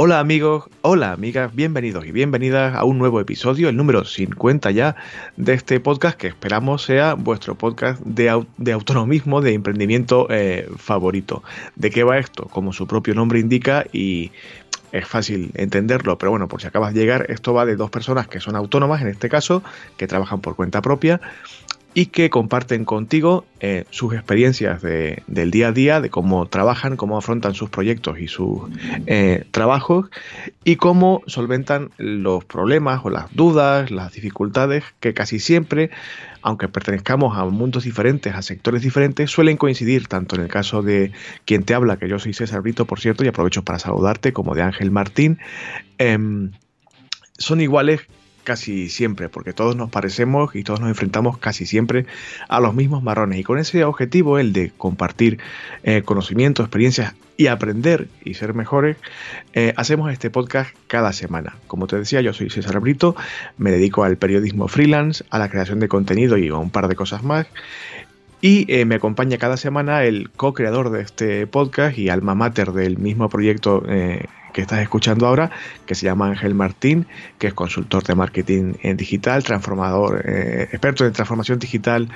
Hola amigos, hola amigas, bienvenidos y bienvenidas a un nuevo episodio, el número 50 ya de este podcast que esperamos sea vuestro podcast de, autonomismo, de emprendimiento eh, favorito. ¿De qué va esto? Como su propio nombre indica y es fácil entenderlo, pero bueno, por si acabas de llegar, esto va de dos personas que son autónomas, en este caso, que trabajan por cuenta propia y que comparten contigo eh, sus experiencias del día a día, de cómo trabajan, cómo afrontan sus proyectos y sus eh, trabajos y cómo solventan los problemas o las dudas, las dificultades que casi siempre, aunque pertenezcamos a mundos diferentes, a sectores diferentes, suelen coincidir, tanto en el caso de quien te habla, que yo soy César Brito, por cierto, y aprovecho para saludarte, como de Ángel Martín. Em, son iguales casi siempre, porque todos nos parecemos y todos nos enfrentamos casi siempre a los mismos marrones. Y con ese objetivo, el de compartir eh, conocimientos, experiencias y aprender y ser mejores, eh, hacemos este podcast cada semana. Como te decía, yo soy César Brito, me dedico al periodismo freelance, a la creación de contenido y a un par de cosas más. Y eh, me acompaña cada semana el co-creador de este podcast y alma mater del mismo proyecto que estás escuchando ahora, que se llama Ángel Martín, que es consultor de marketing en digital, transformador, eh, experto en transformación digital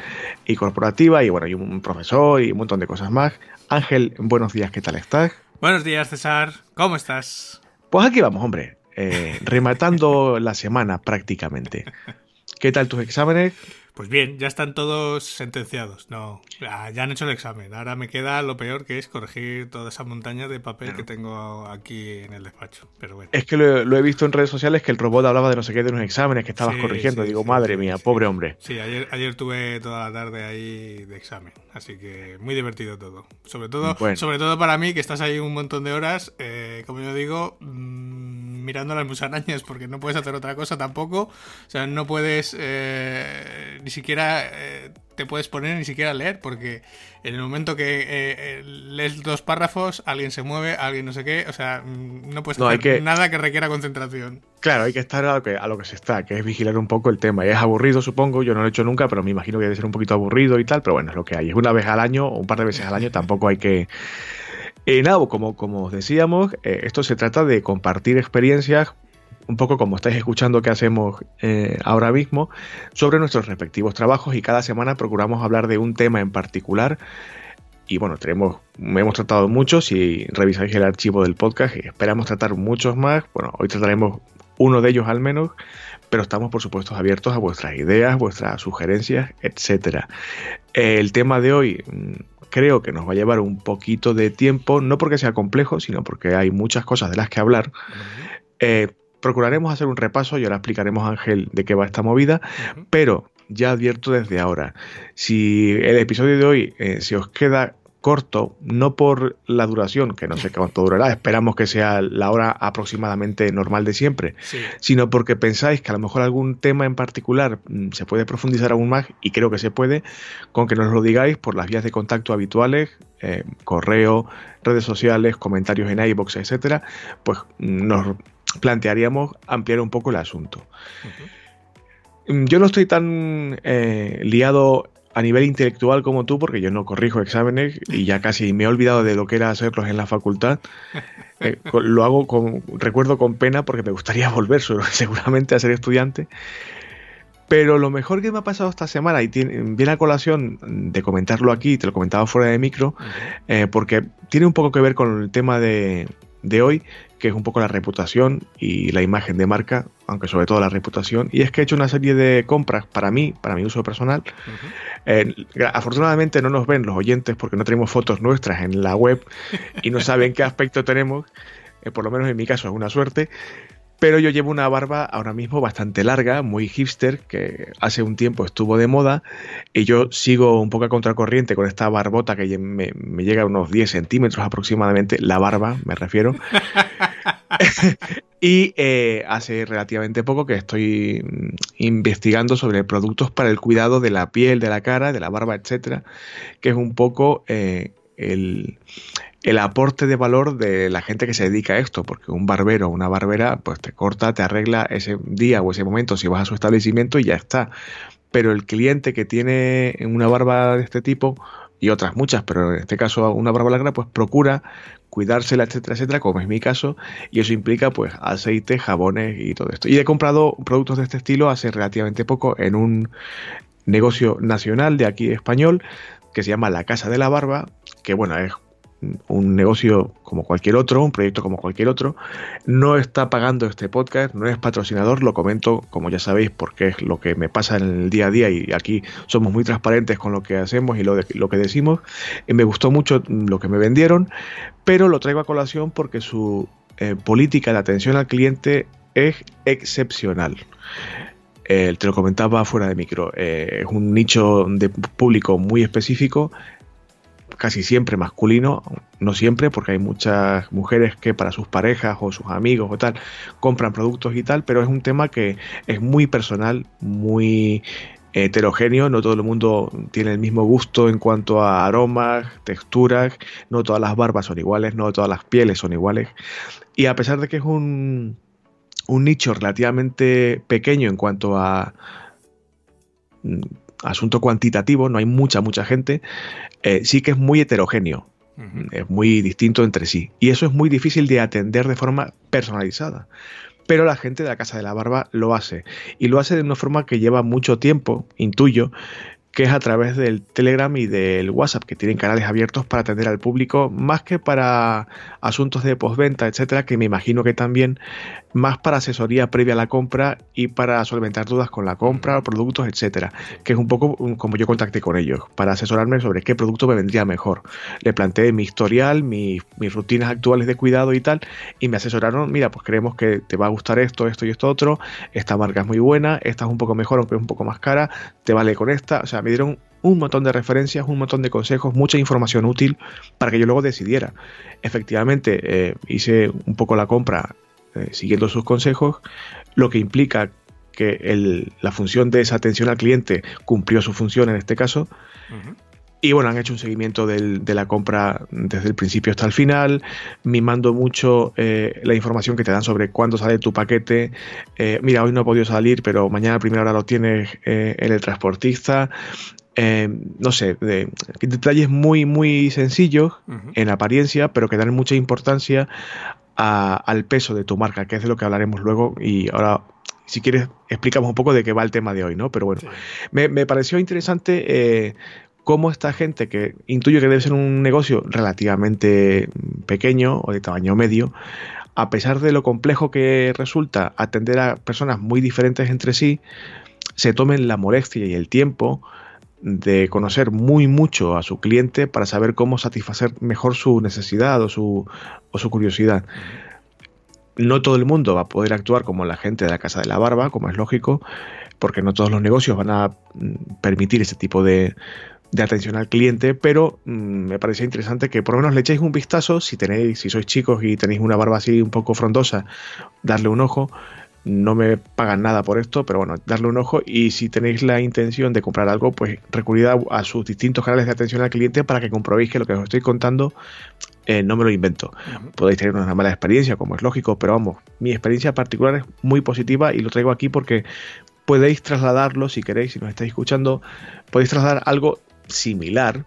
y corporativa, y bueno, y un profesor y un montón de cosas más. Ángel, buenos días, ¿qué tal estás? Buenos días, César, ¿cómo estás? Pues aquí vamos, hombre, eh, rematando la semana prácticamente. ¿Qué tal tus exámenes? Pues bien, ya están todos sentenciados. No, ya, han hecho el examen. Ahora me queda lo peor que es corregir toda esa montaña de papel que tengo aquí en el despacho. Pero bueno. Es que lo, he visto en redes sociales que el robot hablaba de no sé qué de unos exámenes que estabas corrigiendo. Digo, madre mía, pobre hombre. Sí, ayer, ayer tuve toda la tarde ahí de examen. Así que muy divertido todo. Sobre todo, sobre todo para mí, que estás ahí un montón de horas, eh, como yo digo, mmm, mirando las musarañas, porque no puedes hacer otra cosa tampoco. O sea, no puedes eh, ni siquiera eh, te puedes poner ni siquiera a leer, porque en el momento que eh, eh, lees dos párrafos, alguien se mueve, alguien no sé qué, o sea, mm, no puedes hacer nada que requiera concentración. Claro, hay que estar a lo que, a lo que se está, que es vigilar un poco el tema. Y es aburrido, supongo, yo no lo he hecho nunca, pero me imagino que debe ser un poquito aburrido y tal, pero bueno, es lo que hay. Es una vez al año o un par de veces al año, tampoco hay que... Eh, nada, como, como os decíamos, esto se trata de compartir experiencias un poco como estáis escuchando que hacemos eh, ahora mismo, sobre nuestros respectivos trabajos y cada semana procuramos hablar de un tema en particular. Y bueno, tenemos, hemos tratado muchos, si revisáis el archivo del podcast, esperamos tratar muchos más. Bueno, hoy trataremos uno de ellos al menos, pero estamos por supuesto abiertos a vuestras ideas, vuestras sugerencias, etc. El tema de hoy creo que nos va a llevar un poquito de tiempo, no porque sea complejo, sino porque hay muchas cosas de las que hablar. Eh, procuraremos hacer un repaso y ahora explicaremos, Ángel, de qué va esta movida, pero ya advierto desde ahora, si el episodio de hoy eh, se os queda corto, no por la duración, que no sé cuánto durará, esperamos que sea la hora aproximadamente normal de siempre, sino porque pensáis que a lo mejor algún tema en particular mm, se puede profundizar aún más, y creo que se puede, con que nos lo digáis por las vías de contacto habituales, eh, correo, redes sociales, comentarios en iBox, etcétera, pues mm, nos plantearíamos ampliar un poco el asunto. Mm, yo no estoy tan eh, liado a nivel intelectual como tú, porque yo no corrijo exámenes y ya casi me he olvidado de lo que era hacerlos en la facultad. Eh, lo hago con, recuerdo con pena porque me gustaría volver seguramente a ser estudiante. Pero lo mejor que me ha pasado esta semana, y tiene, viene a colación de comentarlo aquí, te lo comentaba fuera de micro, eh, porque tiene un poco que ver con el tema de, de hoy, que es un poco la reputación y la imagen de marca, aunque sobre todo la reputación. Y es que he hecho una serie de compras para mí, para mi uso personal. Eh, afortunadamente no nos ven los oyentes porque no tenemos fotos nuestras en la web y no saben qué aspecto tenemos. Eh, por lo menos en mi caso es una suerte. Pero yo llevo una barba ahora mismo bastante larga, muy hipster, que hace un tiempo estuvo de moda. Y yo sigo un poco a contracorriente con esta barbota que me, me llega a unos 10 centímetros aproximadamente, la barba me refiero. y eh, hace relativamente poco que estoy investigando sobre productos para el cuidado de la piel, de la cara, de la barba, etcétera, que es un poco eh, el, el, aporte de valor de la gente que se dedica a esto, porque un barbero o una barbera pues te corta, te arregla ese día o ese momento si vas a su establecimiento y ya está. Pero el cliente que tiene una barba de este tipo y otras muchas, pero en este caso una barba larga, pues procura cuidársela, etcétera, etcétera, como es mi caso, y eso implica pues aceite, jabones y todo esto. Y he comprado productos de este estilo hace relativamente poco en un negocio nacional de aquí español que se llama La Casa de la Barba, que bueno, es un negocio como cualquier otro, un proyecto como cualquier otro. No está pagando este podcast, no es patrocinador, lo comento como ya sabéis porque es lo que me pasa en el día a día y aquí somos muy transparentes con lo que hacemos y lo, lo que decimos. Eh, me gustó mucho lo que me vendieron, pero lo traigo a colación porque su eh, política de atención al cliente es excepcional. Eh, te lo comentaba fuera de micro, es un nicho de público muy específico casi siempre masculino, no siempre, porque hay muchas mujeres que para sus parejas o sus amigos o tal compran productos y tal, pero es un tema que es muy personal, muy heterogéneo, no todo el mundo tiene el mismo gusto en cuanto a aromas, texturas, no todas las barbas son iguales, no todas las pieles son iguales. Y a pesar de que es un, un nicho relativamente pequeño en cuanto a asunto cuantitativo, no hay mucha, mucha gente, eh, sí que es muy heterogéneo, es muy distinto entre sí. Y eso es muy difícil de atender de forma personalizada. Pero la gente de la Casa de la Barba lo hace. Y lo hace de una forma que lleva mucho tiempo, intuyo, que es a través del Telegram y del WhatsApp, que tienen canales abiertos para atender al público, más que para asuntos de postventa, etcétera, que me imagino que también más para asesoría previa a la compra y para solventar dudas con la compra, productos, etcétera, que es un poco como yo contacté con ellos, para asesorarme sobre qué producto me vendría mejor. Le planteé mi historial, mis rutinas actuales de cuidado y tal, y me asesoraron, mira, pues creemos que te va a gustar esto, esto y esto otro, esta marca es muy buena, esta es un poco mejor, aunque es un poco más cara, te vale con esta, o sea, me dieron un montón de referencias, un montón de consejos, mucha información útil para que yo luego decidiera. Efectivamente, eh, hice un poco la compra eh, siguiendo sus consejos, lo que implica que la función de esa atención al cliente cumplió su función en este caso. Y bueno, han hecho un seguimiento de la compra desde el principio hasta el final, mimando mucho eh, la información que te dan sobre cuándo sale tu paquete. Eh, mira, hoy no ha podido salir, pero mañana a primera hora lo tienes en el transportista. no sé, detalles muy, muy sencillos en apariencia, pero que dan mucha importancia al peso de tu marca, que es de lo que hablaremos luego. Y ahora, si quieres, explicamos un poco de qué va el tema de hoy, ¿no? Pero bueno, me, pareció interesante eh, cómo esta gente, que intuyo que debe ser un negocio relativamente pequeño o de tamaño medio, a pesar de lo complejo que resulta atender a personas muy diferentes entre sí, se tomen la molestia y el tiempo de conocer muy mucho a su cliente para saber cómo satisfacer mejor su necesidad o su, o su curiosidad. No todo el mundo va a poder actuar como la gente de la Casa de la Barba, como es lógico, porque no todos los negocios van a mm, permitir ese tipo de, de atención al cliente, pero mm, me parecía interesante que por lo menos le echéis un vistazo, si tenéis, si sois chicos y tenéis una barba así un poco frondosa, darle un ojo. No me pagan nada por esto, pero bueno, darle un ojo. Y si tenéis la intención de comprar algo, pues recurrid a, sus distintos canales de atención al cliente para que comprobéis que lo que os estoy contando eh, no me lo invento. Podéis tener una mala experiencia, como es lógico, pero vamos, mi experiencia particular es muy positiva y lo traigo aquí porque podéis trasladarlo, si queréis, si nos estáis escuchando, podéis trasladar algo similar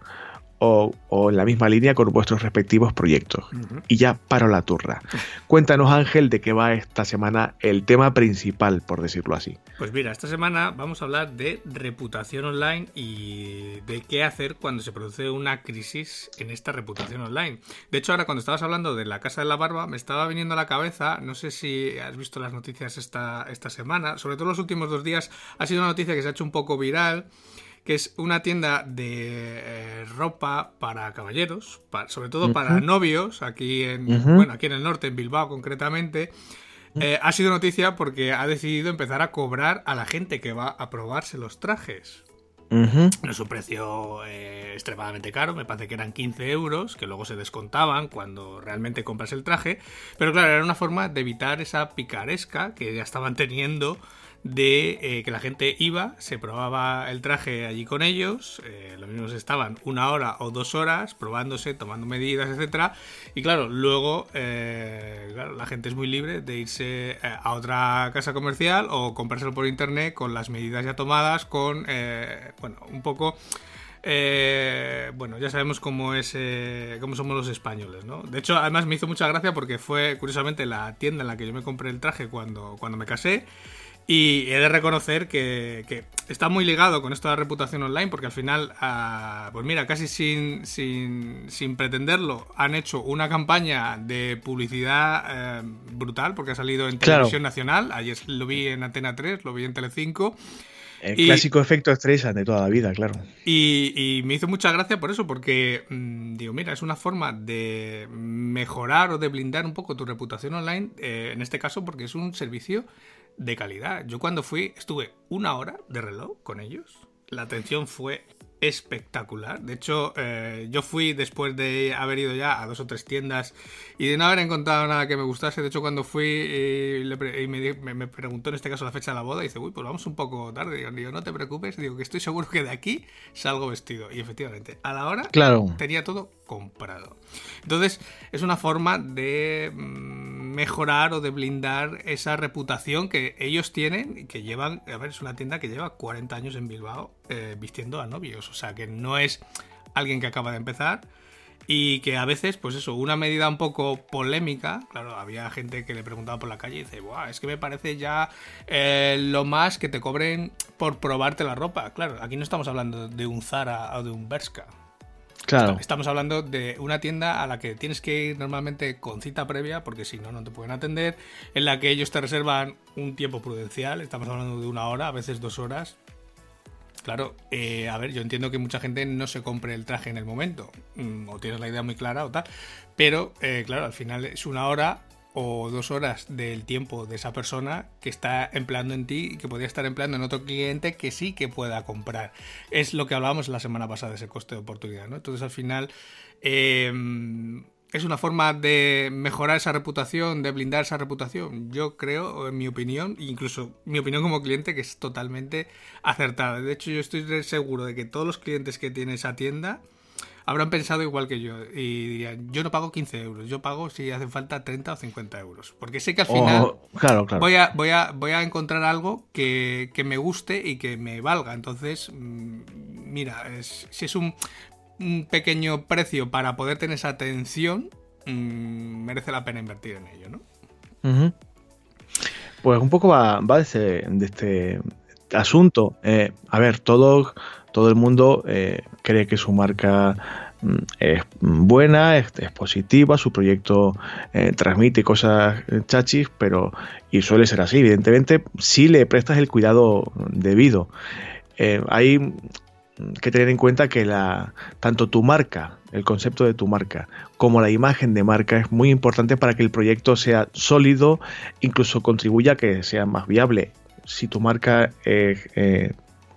o, en la misma línea con vuestros respectivos proyectos. Y ya paro la turra. Cuéntanos, Ángel, de qué va esta semana el tema principal, por decirlo así. Pues mira, esta semana vamos a hablar de reputación online y de qué hacer cuando se produce una crisis en esta reputación online. De hecho, ahora cuando estabas hablando de la Casa de la Barba, me estaba viniendo a la cabeza, no sé si has visto las noticias esta, esta semana, sobre todo los últimos dos días, ha sido una noticia que se ha hecho un poco viral que es una tienda de eh, ropa para caballeros, sobre todo para novios, aquí en, bueno, aquí en el norte, en Bilbao concretamente. Eh, ha sido noticia porque ha decidido empezar a cobrar a la gente que va a probarse los trajes. No es un precio eh, extremadamente caro, me parece que eran 15 euros, que luego se descontaban cuando realmente compras el traje. Pero claro, era una forma de evitar esa picaresca que ya estaban teniendo de eh, que la gente iba, se probaba el traje allí con ellos, eh, los mismos estaban una hora o dos horas probándose, tomando medidas, etcétera, y claro, luego eh, la gente es muy libre de irse a otra casa comercial o comprárselo por internet con las medidas ya tomadas, con bueno, un poco bueno, ya sabemos cómo es cómo somos los españoles, ¿no? De hecho, además me hizo mucha gracia porque fue curiosamente la tienda en la que yo me compré el traje cuando, cuando me casé. Y he de reconocer que, está muy ligado con esto de la reputación online, porque al final, ah, pues mira, casi sin, sin, pretenderlo, han hecho una campaña de publicidad eh, brutal, porque ha salido en televisión nacional. Ayer lo vi en Antena 3, lo vi en Telecinco. El clásico efecto estrella de toda la vida, claro. Y, me hizo mucha gracia por eso, porque mm, digo, mira, es una forma de mejorar o de blindar un poco tu reputación online, eh, en este caso porque es un servicio de calidad. Yo cuando fui estuve una hora de reloj con ellos. La atención fue espectacular. De hecho, eh, yo fui después de haber ido ya a dos o tres tiendas y de no haber encontrado nada que me gustase. De hecho, cuando fui y, me, preguntó en este caso la fecha de la boda, dice, uy, pues vamos un poco tarde. Digo, no te preocupes, digo que estoy seguro que de aquí salgo vestido. Y efectivamente, a la hora claro. tenía todo comprado. Entonces, es una forma de mm, mejorar o de blindar esa reputación que ellos tienen y que llevan, a ver, es una tienda que lleva 40 años en Bilbao eh, vistiendo a novios, o sea, que no es alguien que acaba de empezar y que a veces, pues eso, una medida un poco polémica, claro, había gente que le preguntaba por la calle y dice, Buah, es que me parece ya eh, lo más que te cobren por probarte la ropa. Claro, aquí no estamos hablando de un Zara o de un Berska, Claro. Estamos hablando de una tienda a la que tienes que ir normalmente con cita previa, porque si no, no te pueden atender, en la que ellos te reservan un tiempo prudencial, estamos hablando de una hora, a veces dos horas. Claro, eh, a ver, yo entiendo que mucha gente no se compre el traje en el momento, mm, o tienes la idea muy clara o tal, pero eh, claro, al final es una hora o dos horas del tiempo de esa persona que está empleando en ti y que podría estar empleando en otro cliente que sí que pueda comprar. Es lo que hablábamos la semana pasada, ese coste de oportunidad. ¿no? Entonces al final em, es una forma de mejorar esa reputación, de blindar esa reputación. Yo creo, en mi opinión, incluso mi opinión como cliente, que es totalmente acertada. De hecho, yo estoy seguro de que todos los clientes que tiene esa tienda habrán pensado igual que yo y dirían, yo no pago 15 euros, yo pago si hace falta 30 o 50 euros. Porque sé que al final Voy, a, voy, a, voy a encontrar algo que, me guste y que me valga. Entonces, mm, mira, si es un, pequeño precio para poder tener esa atención, mm, merece la pena invertir en ello, ¿no? Pues un poco va, va de, este asunto. Eh, a ver, todo todo el mundo eh, cree que su marca mm, es buena, es, positiva, su proyecto eh, transmite cosas eh, chachis, pero y suele ser así, evidentemente, si le prestas el cuidado debido. hay que tener en cuenta que la, tanto tu marca, el concepto de tu marca, como la imagen de marca es muy importante para que el proyecto sea sólido, incluso contribuya a que sea más viable. Si tu marca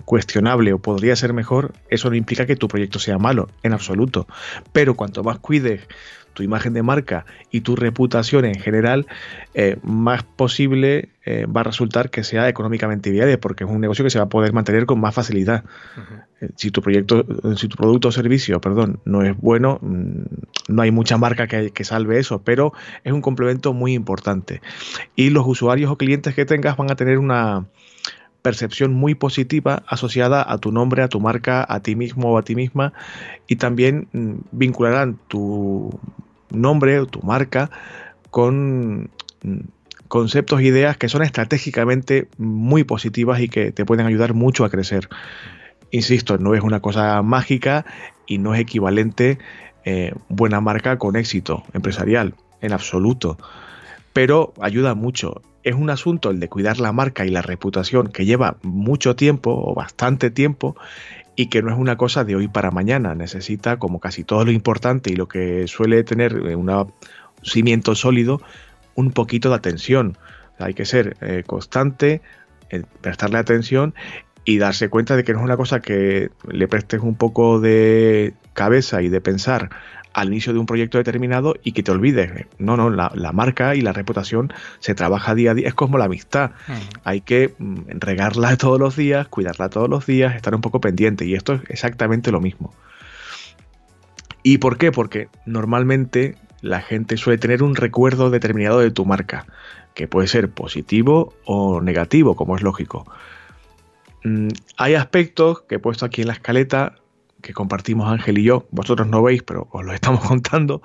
cuestionable o podría ser mejor, eso no implica que tu proyecto sea malo, en absoluto. Pero cuanto más cuides tu imagen de marca y tu reputación en general, eh, más posible eh, va a resultar que sea económicamente viable, porque es un negocio que se va a poder mantener con más facilidad. Eh, si tu proyecto, si tu producto o servicio, perdón, no es bueno, mm, no hay mucha marca que, que salve eso, pero es un complemento muy importante. Y los usuarios o clientes que tengas van a tener una percepción muy positiva asociada a tu nombre, a tu marca, a ti mismo o a ti misma y también mm, vincularán tu nombre o tu marca con mm, conceptos e ideas que son estratégicamente muy positivas y que te pueden ayudar mucho a crecer. Insisto, no es una cosa mágica y no es equivalente eh, buena marca con éxito empresarial, en absoluto. Pero ayuda mucho es un asunto el de cuidar la marca y la reputación que lleva mucho tiempo o bastante tiempo y que no es una cosa de hoy para mañana. Necesita, como casi todo lo importante y lo que suele tener un cimiento sólido, un poquito de atención. hay que ser eh, constante, eh, prestarle atención y darse cuenta de que no es una cosa que le prestes un poco de cabeza y de pensar al inicio de un proyecto determinado y que te olvides. No, no, la, marca y la reputación se trabaja día a día. Es como la amistad. Mm. Hay que mm, regarla todos los días, cuidarla todos los días, estar un poco pendiente. Y esto es exactamente lo mismo. ¿Y por qué? Porque normalmente la gente suele tener un recuerdo determinado de tu marca, que puede ser positivo o negativo, como es lógico. Mm, hay aspectos que he puesto aquí en la escaleta que compartimos Ángel y yo, vosotros no veis, pero os lo estamos contando,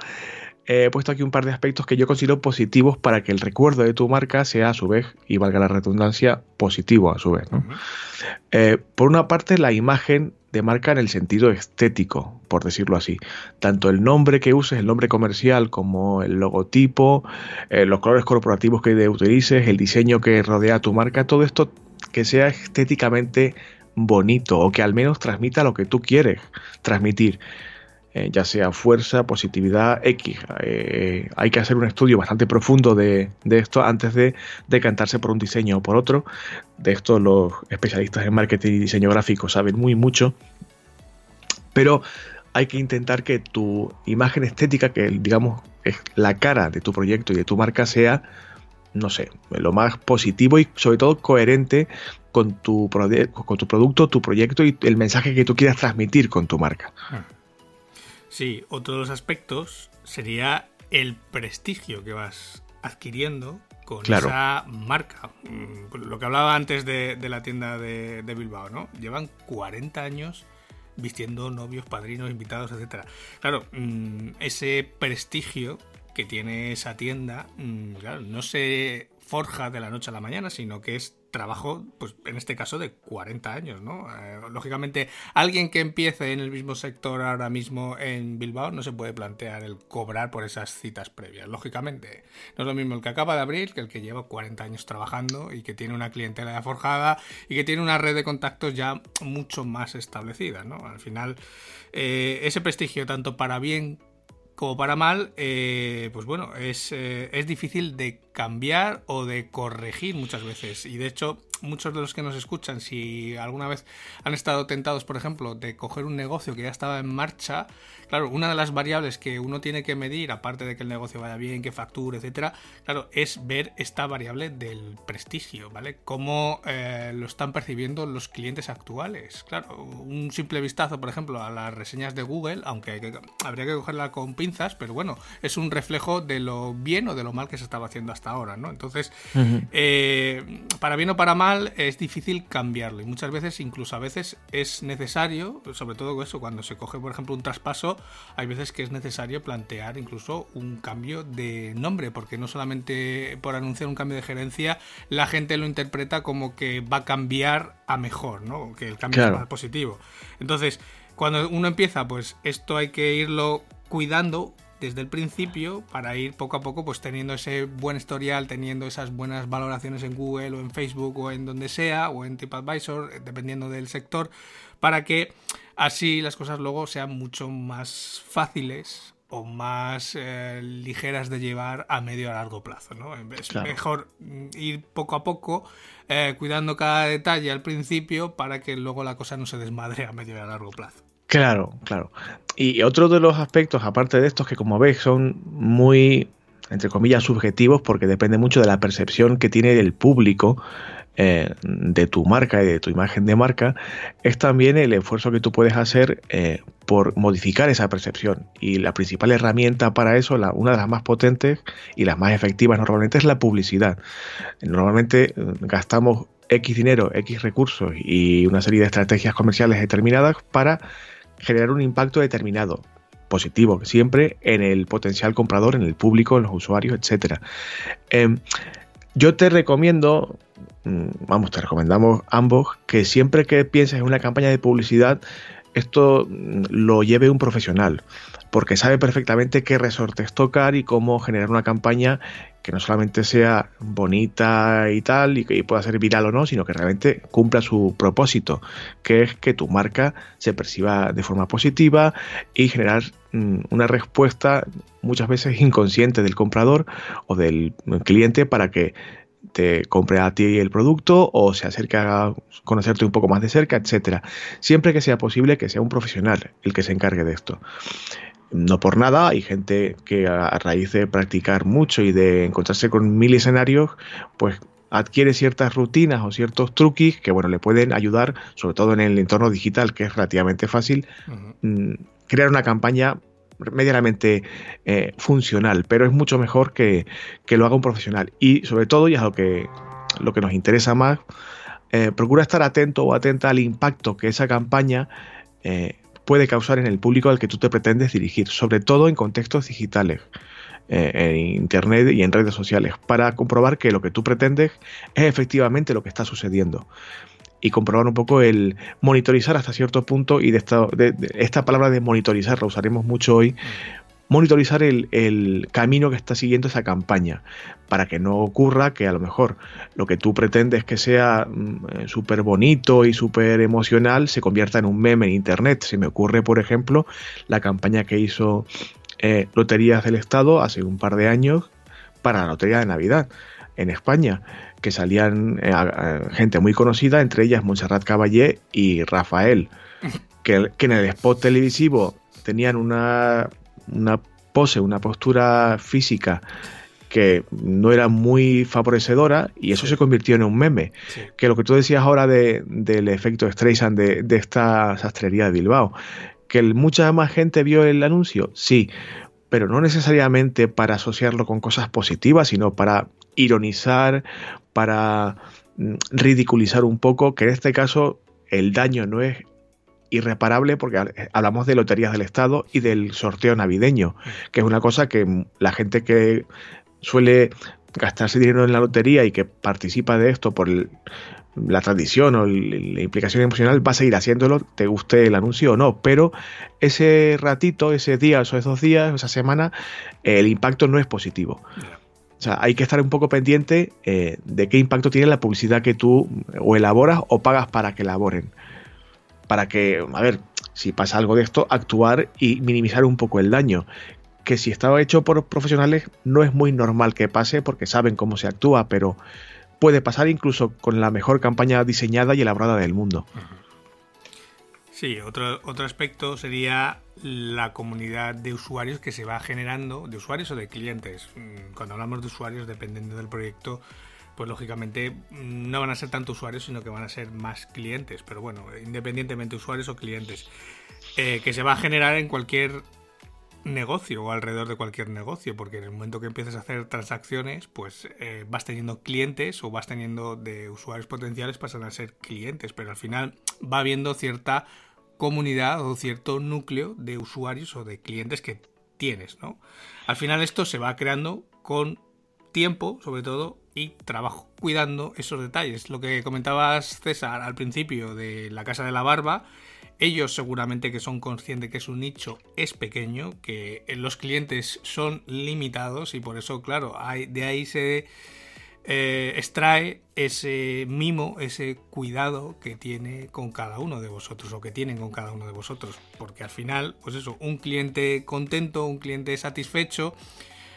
he puesto aquí un par de aspectos que yo considero positivos para que el recuerdo de tu marca sea a su vez, y valga la redundancia, positivo a su vez. Eh, por una parte, la imagen de marca en el sentido estético, por decirlo así. Tanto el nombre que uses, el nombre comercial, como el logotipo, eh, los colores corporativos que utilices, el diseño que rodea tu marca, todo esto que sea estéticamente bonito o que al menos transmita lo que tú quieres transmitir. Eh, ya sea fuerza, positividad, X. Eh, hay que hacer un estudio bastante profundo de, esto antes de decantarse por un diseño o por otro. De esto los especialistas en marketing y diseño gráfico saben muy mucho. Pero hay que intentar que tu imagen estética, que digamos es la cara de tu proyecto y de tu marca, sea no sé, lo más positivo y sobre todo coherente con tu, con tu producto, tu proyecto y el mensaje que tú quieras transmitir con tu marca. Ah. Sí, otro de los aspectos sería el prestigio que vas adquiriendo con esa marca. Mm, lo que hablaba antes de, la tienda de, Bilbao, ¿no? Llevan 40 años vistiendo novios, padrinos, invitados, etcétera. Claro, mm, ese prestigio que tiene esa tienda, mm, no se forja de la noche a la mañana, sino que es trabajo, pues en este caso de 40 años, ¿no? Eh, lógicamente, alguien que empiece en el mismo sector ahora mismo en Bilbao no se puede plantear el cobrar por esas citas previas, lógicamente. No es lo mismo el que acaba de abrir que el que lleva 40 años trabajando y que tiene una clientela ya forjada y que tiene una red de contactos ya mucho más establecida, ¿no? Al final, eh, ese prestigio, tanto para bien como para mal, eh, pues bueno, es, eh, es, difícil de cambiar o de corregir muchas veces. Y de hecho, muchos de los que nos escuchan, si alguna vez han estado tentados, por ejemplo, de coger un negocio que ya estaba en marcha, claro, una de las variables que uno tiene que medir, aparte de que el negocio vaya bien, que facture, etcétera, claro, es ver esta variable del prestigio, ¿vale? Cómo eh, lo están percibiendo los clientes actuales. Claro, un simple vistazo, por ejemplo, a las reseñas de Google, aunque habría que cogerla con pinzas, pero bueno, es un reflejo de lo bien o de lo mal que se estaba haciendo hasta ahora, ¿no? Entonces, eh, para bien o para mal, es difícil cambiarlo y muchas veces, incluso a veces, es necesario, sobre todo eso, cuando se coge, por ejemplo, un traspaso, hay veces que es necesario plantear incluso un cambio de nombre, porque no solamente por anunciar un cambio de gerencia, la gente lo interpreta como que va a cambiar a mejor, ¿no? Que el cambio es más positivo. Entonces, cuando uno empieza, pues esto hay que irlo cuidando desde el principio para ir poco a poco pues teniendo ese buen historial, teniendo esas buenas valoraciones en Google o en Facebook o en donde sea o en TripAdvisor, eh, dependiendo del sector, para que así las cosas luego sean mucho más fáciles o más eh, ligeras de llevar a medio a largo plazo. ¿no? Es mejor mm, ir poco a poco, eh, cuidando cada detalle al principio para que luego la cosa no se desmadre a medio y a largo plazo. Claro, claro. Y otro de los aspectos, aparte de estos, que como ves son muy, entre comillas, subjetivos, porque depende mucho de la percepción que tiene el público eh, de tu marca y de tu imagen de marca, es también el esfuerzo que tú puedes hacer eh, por modificar esa percepción. Y la principal herramienta para eso, la, una de las más potentes y las más efectivas normalmente, es la publicidad. Normalmente eh, gastamos X dinero, X recursos y una serie de estrategias comerciales determinadas para generar un impacto determinado, positivo, siempre en el potencial comprador, en el público, en los usuarios, etc. Em, yo te recomiendo, mm, vamos, te recomendamos ambos que siempre que pienses en una campaña de publicidad, esto mm, lo lleve un profesional, porque sabe perfectamente qué resortes tocar y cómo generar una campaña que no solamente sea bonita y tal, y que pueda ser viral o no, sino que realmente cumpla su propósito, que es que tu marca se perciba de forma positiva y generar mm, una respuesta muchas veces inconsciente del comprador o del cliente para que te compre a ti el producto o se acerque a conocerte un poco más de cerca, etcétera. Siempre que sea posible que sea un profesional el que se encargue de esto. No por nada, hay gente que a raíz de practicar mucho y de encontrarse con mil escenarios, pues adquiere ciertas rutinas o ciertos truquis que bueno le pueden ayudar, sobre todo en el entorno digital, que es relativamente fácil, mm, crear una campaña medianamente eh, funcional, pero es mucho mejor que, lo haga un profesional. Y sobre todo, y es lo que, lo que nos interesa más, eh, procura estar atento o atenta al impacto que esa campaña eh, puede causar en el público al que tú te pretendes dirigir, sobre todo en contextos digitales. en internet y en redes sociales para comprobar que lo que tú pretendes es efectivamente lo que está sucediendo y comprobar un poco el monitorizar hasta cierto punto y de de, esta palabra de monitorizar la usaremos mucho hoy monitorizar el, camino que está siguiendo esa campaña para que no ocurra que a lo mejor lo que tú pretendes que sea mm, eh, súper bonito y súper emocional se convierta en un meme en internet. Se me ocurre, por ejemplo, la campaña que hizo eh, Loterías del Estado hace un par de años para la Lotería de Navidad en España, que salían eh, gente muy conocida, entre ellas Montserrat Caballé y Rafael, que, en el spot televisivo tenían una, una pose, una postura física que no era muy favorecedora y eso se convirtió en un meme. Que lo que tú decías ahora del efecto Streisand de, de esta sastrería de Bilbao, que mucha más gente vio el anuncio, sí, pero no necesariamente para asociarlo con cosas positivas, sino para ironizar, para mm, ridiculizar un poco, que en este caso el daño no es irreparable porque hablamos de loterías del Estado y del sorteo navideño, que es una cosa que la gente que suele gastarse dinero en la lotería y que participa de esto por la tradición o la implicación emocional va a seguir haciéndolo, te guste el anuncio o no, pero ese ratito, ese día, esos dos días, esa semana, el impacto no es positivo. O sea, hay que estar un poco pendiente eh, de qué impacto tiene la publicidad que tú o elaboras o pagas para que elaboren. Para que, a ver, si pasa algo de esto, actuar y minimizar un poco el daño. Que si estaba hecho por profesionales no es muy normal que pase porque saben cómo se actúa, pero puede pasar incluso con la mejor campaña diseñada y elaborada del mundo. Sí, otro, otro aspecto sería la comunidad de usuarios que se va generando, de usuarios o de clientes. Mm, cuando hablamos de usuarios, dependiendo del proyecto, pues lógicamente no van a ser tanto usuarios, sino que van a ser más clientes. Pero bueno, independientemente usuarios o clientes, eh, que se va a generar en cualquier negocio o alrededor de cualquier negocio, porque en el momento que empiezas a hacer transacciones, pues eh, vas teniendo clientes o vas teniendo de usuarios potenciales pasan a ser clientes, pero al final va habiendo cierta comunidad o cierto núcleo de usuarios o de clientes que tienes, ¿no? Al final esto se va creando con tiempo, sobre todo, y trabajo, cuidando esos detalles. Lo que comentabas, César, al principio de la Casa de la Barba, ellos seguramente que son conscientes que su nicho es pequeño, que los clientes son limitados y por eso, claro, de ahí se eh, extrae ese mimo, ese cuidado que tiene con cada uno de vosotros o que tienen con cada uno de vosotros. Porque al final, pues eso, un cliente contento, un cliente satisfecho,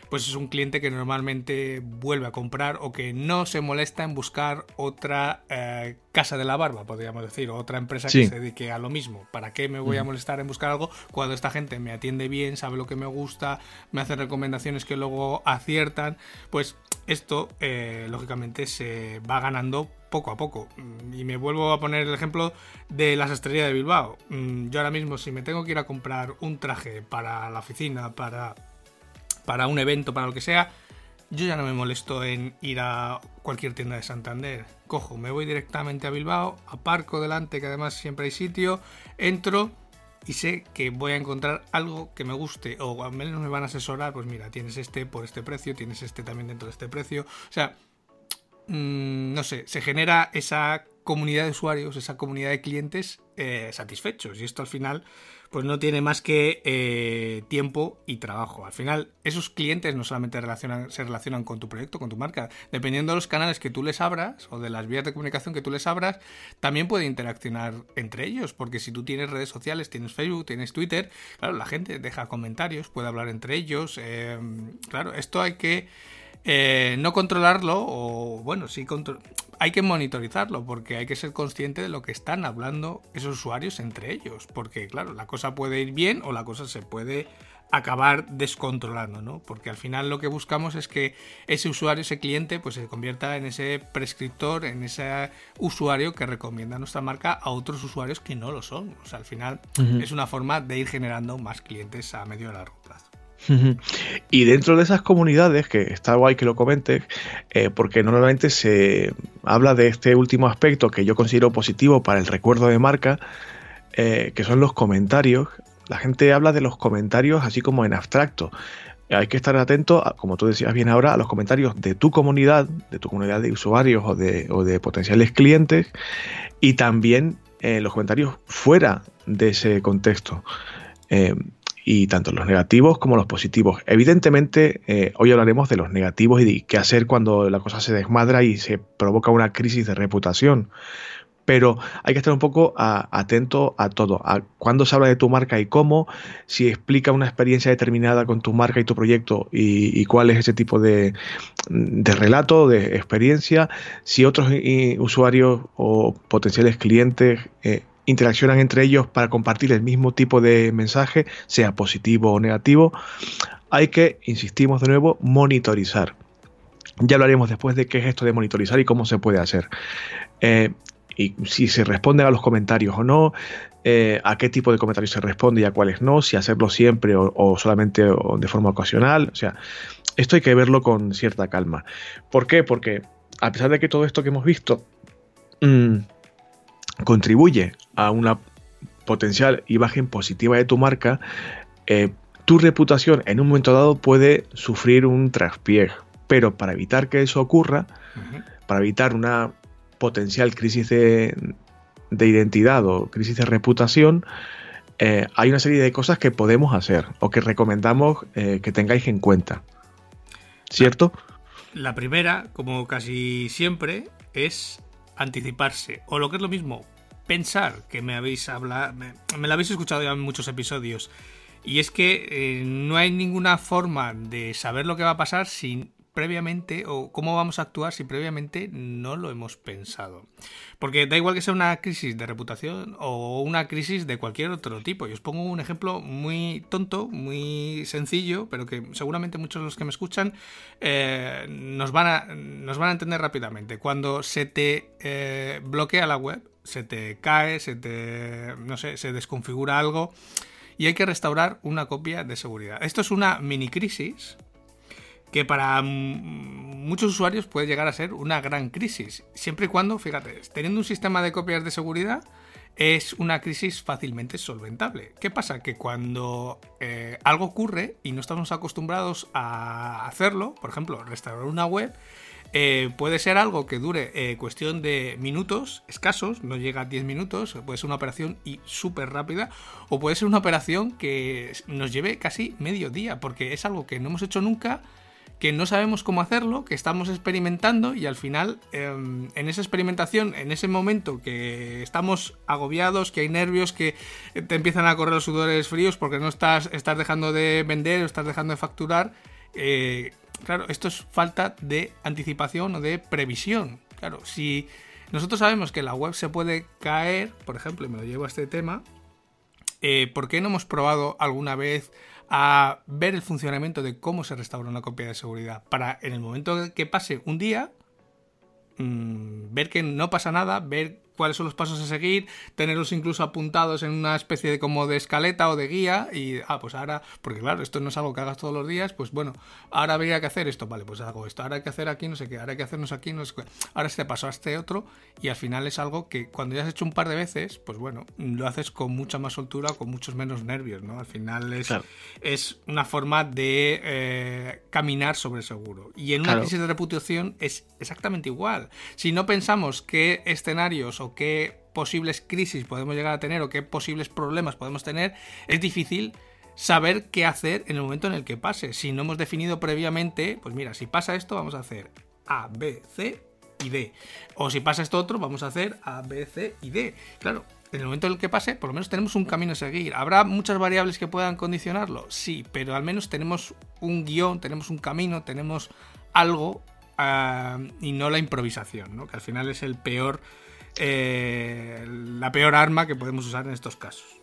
pues es un cliente que normalmente vuelve a comprar o que no se molesta en buscar otra eh, casa de la barba, podríamos decir, o otra empresa que se dedique a lo mismo. ¿Para qué me voy a molestar en buscar algo cuando esta gente me atiende bien, sabe lo que me gusta, me hace recomendaciones que luego aciertan? Pues esto, eh, lógicamente, se va ganando poco a poco. Y me vuelvo a poner el ejemplo de la sastrería de Bilbao. Mm, yo ahora mismo, si me tengo que ir a comprar un traje para la oficina, para para un evento, para lo que sea, yo ya no me molesto en ir a cualquier tienda de Santander. Cojo, me voy directamente a Bilbao, aparco delante, que además siempre hay sitio, entro y sé que voy a encontrar algo que me guste o al menos me van a asesorar, pues mira, tienes este por este precio, tienes este también dentro de este precio. O sea, mm, no sé, se genera esa comunidad de usuarios, esa comunidad de clientes eh, satisfechos y esto al final pues no tiene más que eh, tiempo y trabajo. Al final, esos clientes no solamente se relacionan con tu proyecto, con tu marca, dependiendo de los canales que tú les abras o de las vías de comunicación que tú les abras, también puede interaccionar entre ellos, porque si tú tienes redes sociales, tienes Facebook, tienes Twitter, claro, la gente deja comentarios, puede hablar entre ellos. Eh, claro, esto hay que eh, no controlarlo, o bueno, sí, hay que monitorizarlo, porque hay que ser consciente de lo que están hablando esos usuarios entre ellos. Porque, claro, la cosa puede ir bien o la cosa se puede acabar descontrolando, ¿no? Porque al final lo que buscamos es que ese usuario, ese cliente, pues se convierta en ese prescriptor, en ese usuario que recomienda nuestra marca a otros usuarios que no lo son. O sea, al final es una forma de ir generando más clientes a medio y largo plazo. Y dentro de esas comunidades, que está guay que lo comentes, eh, porque normalmente se habla de este último aspecto que yo considero positivo para el recuerdo de marca, eh, que son los comentarios. La gente habla de los comentarios así como en abstracto. Hay que estar atento, como tú decías bien ahora, a los comentarios de tu comunidad, de tu comunidad de usuarios o de, potenciales clientes, y también eh, los comentarios fuera de ese contexto y tanto los negativos como los positivos. Evidentemente, eh, hoy hablaremos de los negativos y de qué hacer cuando la cosa se desmadra y se provoca una crisis de reputación. Pero hay que estar un poco atento a todo, a cuándo se habla de tu marca y cómo, si explica una experiencia determinada con tu marca y tu proyecto y, cuál es ese tipo de, relato, de experiencia, si otros eh, usuarios o potenciales clientes eh, interaccionan entre ellos para compartir el mismo tipo de mensaje, sea positivo o negativo, hay que, insistimos de nuevo, monitorizar. Ya hablaremos después de qué es esto de monitorizar y cómo se puede hacer. Eh, y si se responde a los comentarios o no, eh, a qué tipo de comentarios se responde y a cuáles no, si hacerlo siempre o, solamente de forma ocasional. O sea, esto hay que verlo con cierta calma. ¿Por qué? Porque a pesar de que todo esto que hemos visto mm, contribuye a una potencial imagen positiva de tu marca, eh, tu reputación en un momento dado puede sufrir un traspié. Pero para evitar que eso ocurra, para evitar una potencial crisis de, identidad o crisis de reputación, eh, hay una serie de cosas que podemos hacer o que recomendamos eh, que tengáis en cuenta. ¿Cierto? La primera, como casi siempre, es anticiparse. O lo que es lo mismo, pensar que me habéis hablado, me, lo habéis escuchado ya en muchos episodios. Y es que eh, no hay ninguna forma de saber lo que va a pasar sin previamente o cómo vamos a actuar si previamente no lo hemos pensado. Porque da igual que sea una crisis de reputación o una crisis de cualquier otro tipo. Y os pongo un ejemplo muy tonto, muy sencillo, pero que seguramente muchos de los que me escuchan eh, nos, van a, nos van a entender rápidamente. Cuando se te eh, bloquea la web, se te cae, se te, no sé, se desconfigura algo y hay que restaurar una copia de seguridad. Esto es una mini crisis que para muchos usuarios puede llegar a ser una gran crisis, siempre y cuando, fíjate, teniendo un sistema de copias de seguridad es una crisis fácilmente solventable. ¿Qué pasa? Que cuando eh, algo ocurre y no estamos acostumbrados a hacerlo, por ejemplo, restaurar una web, eh, puede ser algo que dure eh, cuestión de minutos escasos, no llega a 10 minutos, puede ser una operación y súper rápida, o puede ser una operación que nos lleve casi medio día, porque es algo que no hemos hecho nunca que no sabemos cómo hacerlo, que estamos experimentando y al final em, en esa experimentación, en ese momento que estamos agobiados, que hay nervios, que te empiezan a correr los sudores fríos porque no estás, estás dejando de vender o estás dejando de facturar, eh, claro, esto es falta de anticipación o de previsión. Claro, si nosotros sabemos que la web se puede caer, por ejemplo, y me lo llevo a este tema, eh, ¿por qué no hemos probado alguna vez a ver el funcionamiento de cómo se restaura una copia de seguridad para en el momento que pase un día mm, ver que no pasa nada, ver cuáles son los pasos a seguir, tenerlos incluso apuntados en una especie de como de escaleta o de guía y, ah, pues ahora, porque claro, esto no es algo que hagas todos los días, pues bueno, ahora habría que hacer esto, vale, pues hago esto, ahora hay que hacer aquí no sé qué, ahora hay que hacernos aquí no sé qué, ahora este paso a este otro y al final es algo que cuando ya has hecho un par de veces, pues bueno, lo haces con mucha más soltura, con muchos menos nervios, ¿no? Al final es, es una forma de eh, caminar sobre seguro. Y en una crisis de reputación es exactamente igual. Si no pensamos qué escenarios o qué posibles crisis podemos llegar a tener o qué posibles problemas podemos tener, es difícil saber qué hacer en el momento en el que pase. Si no hemos definido previamente, pues mira, si pasa esto, vamos a hacer A, B, C y D. O si pasa esto otro, vamos a hacer A, B, C y D. Claro, en el momento en el que pase, por lo menos tenemos un camino a seguir. ¿Habrá muchas variables que puedan condicionarlo? Sí, pero al menos tenemos un guion, tenemos un camino, tenemos algo ah, y no la improvisación, ¿no? que al final es el peor, eh, la peor arma que podemos usar en estos casos.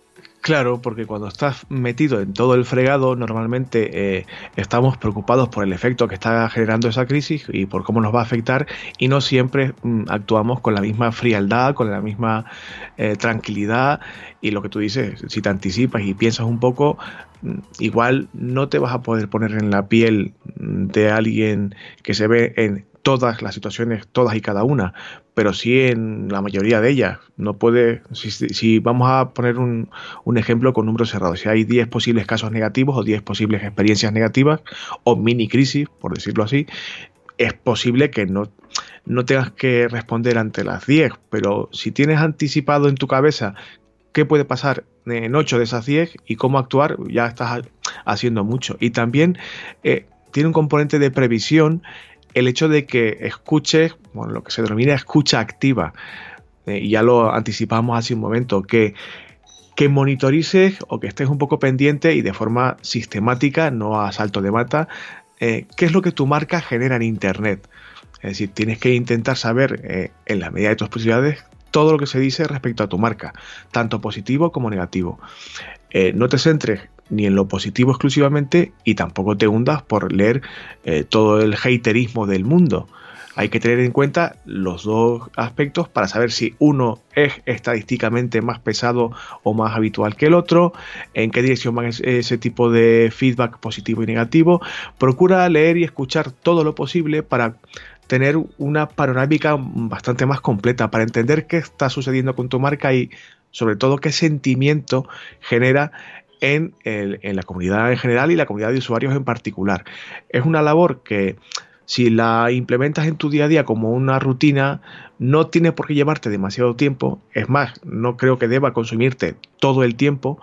Claro, porque cuando estás metido en todo el fregado, normalmente eh, estamos preocupados por el efecto que está generando esa crisis y por cómo nos va a afectar y no siempre mm, actuamos con la misma frialdad, con la misma eh, tranquilidad y lo que tú dices, si te anticipas y piensas un poco, mm, igual no te vas a poder poner en la piel de alguien que se ve en todas las situaciones, todas y cada una, pero sí en la mayoría de ellas. No puede, si, vamos a poner un, ejemplo con números cerrados, si hay 10 posibles casos negativos o 10 posibles experiencias negativas o mini crisis, por decirlo así, es posible que no, no tengas que responder ante las 10, pero si tienes anticipado en tu cabeza qué puede pasar en 8 de esas 10 y cómo actuar, ya estás haciendo mucho. Y también eh, tiene un componente de previsión el hecho de que escuches, bueno, lo que se denomina escucha activa, eh, y ya lo anticipamos hace un momento, que, que monitorices o que estés un poco pendiente y de forma sistemática, no a salto de mata, eh, qué es lo que tu marca genera en Internet. Es decir, tienes que intentar saber eh, en la medida de tus posibilidades todo lo que se dice respecto a tu marca, tanto positivo como negativo. no te centres ni en lo positivo exclusivamente y tampoco te hundas por leer eh, todo el haterismo del mundo. Hay que tener en cuenta los dos aspectos para saber si uno es estadísticamente más pesado o más habitual que el otro, en qué dirección va ese tipo de feedback positivo y negativo. Procura leer y escuchar todo lo posible para tener una panorámica bastante más completa, para entender qué está sucediendo con tu marca y sobre todo qué sentimiento genera en, la comunidad en general y la comunidad de usuarios en particular. Es una labor que si la implementas en tu día a día como una rutina, no tiene por qué llevarte demasiado tiempo. Es más, no creo que deba consumirte todo el tiempo,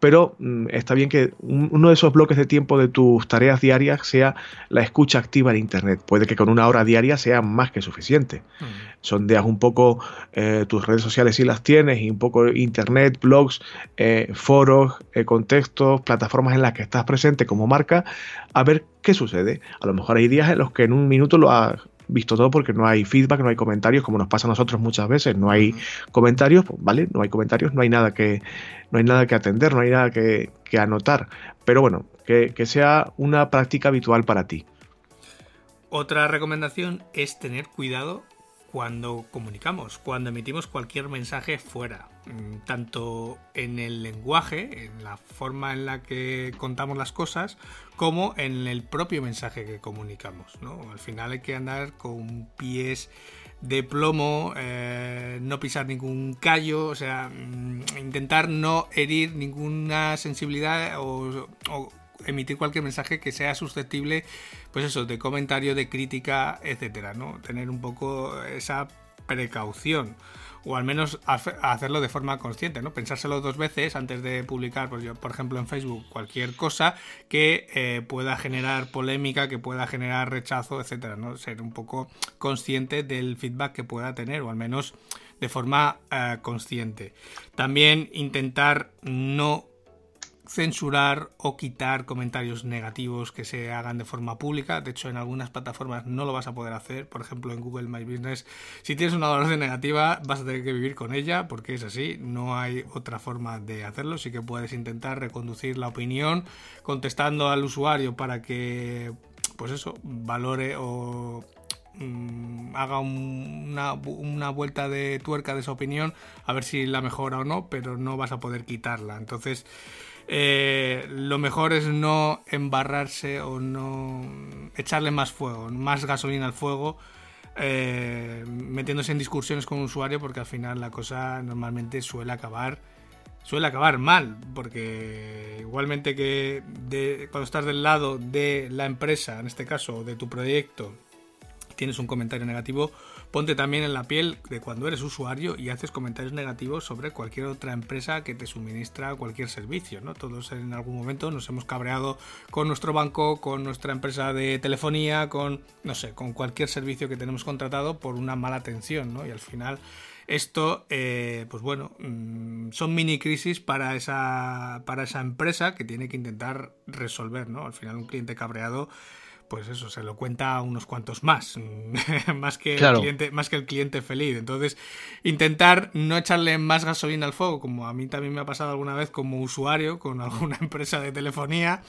pero mm, está bien que uno de esos bloques de tiempo de tus tareas diarias sea la escucha activa en Internet. Puede que con una hora diaria sea más que suficiente. Mm. Sondeas un poco eh, tus redes sociales si las tienes, y un poco Internet, blogs, eh, foros, eh, contextos, plataformas en las que estás presente como marca, a ver qué sucede. A lo mejor hay días en los que en un minuto lo has visto todo porque no hay feedback, no hay comentarios, como nos pasa a nosotros muchas veces, no hay comentarios, pues, ¿vale? No hay comentarios, no hay nada que, no hay nada que atender, no hay nada que, anotar. Pero bueno, que, que sea una práctica habitual para ti. Otra recomendación es tener cuidado cuando comunicamos, cuando emitimos cualquier mensaje fuera, mm, tanto en el lenguaje, en la forma en la que contamos las cosas, como en el propio mensaje que comunicamos. ¿no? Al final hay que andar con pies de plomo, eh, no pisar ningún callo, o sea, mm, intentar no herir ninguna sensibilidad o, o emitir cualquier mensaje que sea susceptible, pues eso, de comentario, de crítica, etcétera, ¿no? Tener un poco esa precaución o al menos hacerlo de forma consciente, ¿no? Pensárselo dos veces antes de publicar, pues yo, por ejemplo, en Facebook cualquier cosa que eh, pueda generar polémica, que pueda generar rechazo, etcétera, ¿no? Ser un poco consciente del feedback que pueda tener, o al menos de forma eh, consciente. También intentar no censurar o quitar comentarios negativos que se hagan de forma pública. De hecho, en algunas plataformas no lo vas a poder hacer. Por ejemplo, en Google My Business, si tienes una valoración negativa, vas a tener que vivir con ella porque es así. No hay otra forma de hacerlo. Sí que puedes intentar reconducir la opinión contestando al usuario para que, pues eso, valore o mm, haga una, una, vuelta de tuerca de esa opinión a ver si la mejora o no, pero no vas a poder quitarla. Entonces, eh, lo mejor es no embarrarse o no echarle más fuego, más gasolina al fuego, eh, metiéndose en discusiones con un usuario, porque al final la cosa normalmente suele acabar suele acabar mal, porque igualmente que cuando estás del lado de la empresa, en este caso, de tu proyecto, tienes un comentario negativo, ponte también en la piel de cuando eres usuario y haces comentarios negativos sobre cualquier otra empresa que te suministra cualquier servicio. Todos en algún momento nos hemos cabreado con nuestro banco, con nuestra empresa de telefonía, con, no sé, con cualquier servicio que tenemos contratado por una mala atención. Y al final esto, eh, pues bueno, mm, son mini crisis para esa, para esa empresa que tiene que intentar resolver. Al final un cliente cabreado pues eso, se lo cuenta a unos cuantos más, más, que el cliente, más que el cliente feliz. Entonces, intentar no echarle más gasolina al fuego, como a mí también me ha pasado alguna vez como usuario con alguna empresa de telefonía,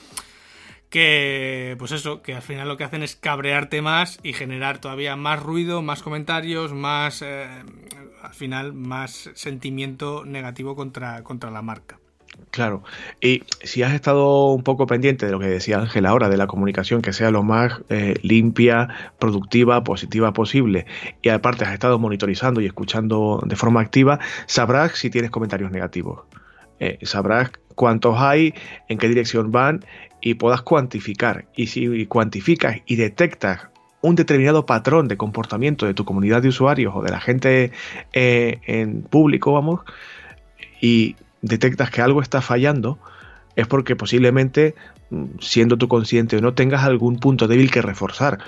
que pues eso, que al final lo que hacen es cabrearte más y generar todavía más ruido, más comentarios, más eh, al final más sentimiento negativo contra, contra la marca. Claro, y si has estado un poco pendiente de lo que decía Ángel ahora, de la comunicación que sea lo más eh, limpia, productiva, positiva posible, y aparte has estado monitorizando y escuchando de forma activa, sabrás si tienes comentarios negativos. Eh, sabrás cuántos hay, en qué dirección van y puedas cuantificar. Y si cuantificas y detectas un determinado patrón de comportamiento de tu comunidad de usuarios o de la gente eh, en público, vamos, y detectas que algo está fallando, es porque posiblemente, mm, siendo tú consciente o no, tengas algún punto débil que reforzar.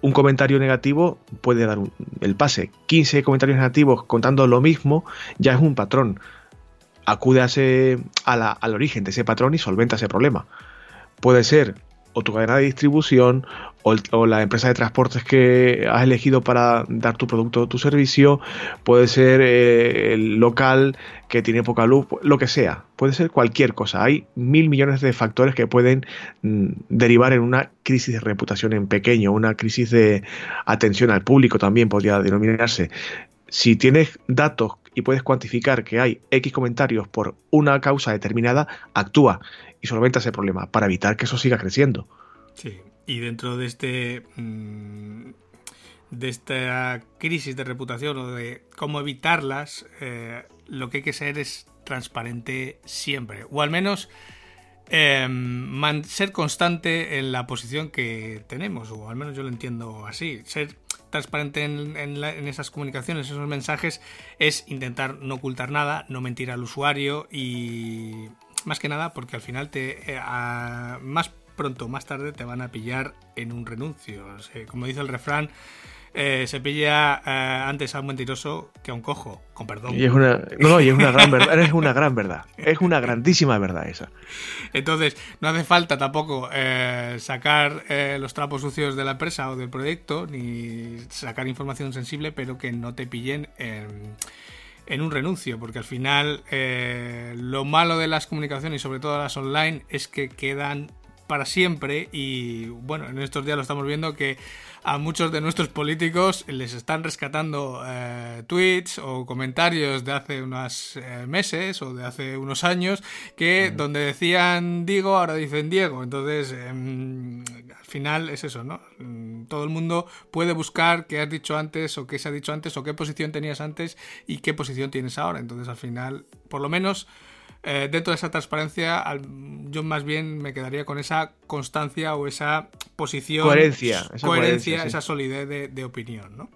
Un comentario negativo puede dar el pase. 15 comentarios negativos contando lo mismo ya es un patrón. Acude al origen de ese patrón y solventa ese problema. Puede ser o tu cadena de distribución o, la empresa de transportes que has elegido para dar tu producto o tu servicio, puede ser eh, el local que tiene poca luz, lo que sea, puede ser cualquier cosa. Hay mil millones de factores que pueden mm, derivar en una crisis de reputación en pequeño, una crisis de atención al público también podría denominarse. Si tienes datos y puedes cuantificar que hay X comentarios por una causa determinada, actúa y solventa ese problema para evitar que eso siga creciendo. Sí, y dentro de este mm, de esta crisis de reputación o de cómo evitarlas, eh, lo que hay que ser es transparente siempre, o al menos em, ser constante en la posición que tenemos, o al menos yo lo entiendo así, ser transparente en, esas comunicaciones, esos mensajes, es intentar no ocultar nada, no mentir al usuario y más que nada porque al final te eh, más pronto o más tarde te van a pillar en un renuncio. como dice el refrán, eh, se pilla eh, antes a un mentiroso que a un cojo, con perdón. Y es una, no, y es una gran verdad, es una gran verdad, es una grandísima verdad esa. Entonces, no hace falta tampoco eh, sacar los trapos sucios de la empresa o del proyecto, ni sacar información sensible, pero que no te pillen en, en un renuncio, porque al final lo malo de las comunicaciones y sobre todo las online es que quedan para siempre y bueno, en estos días lo estamos viendo que a muchos de nuestros políticos les están rescatando eh, tweets o comentarios de hace unos eh, meses o de hace unos años que donde decían Digo ahora dicen Diego. Entonces, em, al final es eso, ¿no? Mm, todo el mundo puede buscar qué has dicho antes o qué se ha dicho antes o qué posición tenías antes y qué posición tienes ahora. Entonces, al final, por lo menos eh, dentro de esa transparencia, yo más bien me quedaría con esa constancia o esa posición. Coherencia. Esa coherencia, esa solidez de, opinión, ¿no?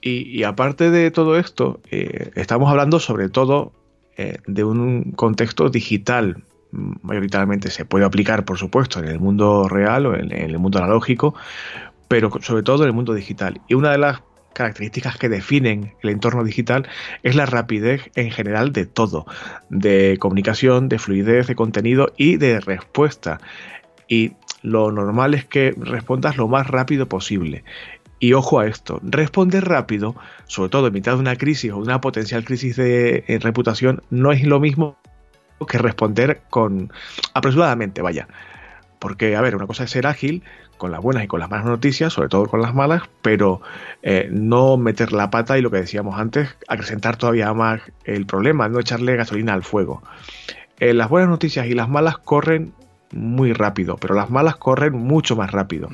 y, aparte de todo esto, eh, estamos hablando sobre todo eh, de un contexto digital. Mayoritariamente se puede aplicar, por supuesto, en el mundo real o en el mundo analógico, pero sobre todo en el mundo digital. Y una de las características que definen el entorno digital es la rapidez en general de todo, de comunicación, de fluidez, de contenido y de respuesta. Y lo normal es que respondas lo más rápido posible. Y ojo a esto, responder rápido, sobre todo en mitad de una crisis o una potencial crisis de eh, reputación, no es lo mismo que responder con apresuradamente, vaya. Porque, a ver, una cosa es ser ágil, con las buenas y con las malas noticias, sobre todo con las malas, pero eh, no meter la pata y lo que decíamos antes, acrecentar todavía más el problema, no echarle gasolina al fuego. Eh, las buenas noticias y las malas corren muy rápido, pero las malas corren mucho más rápido.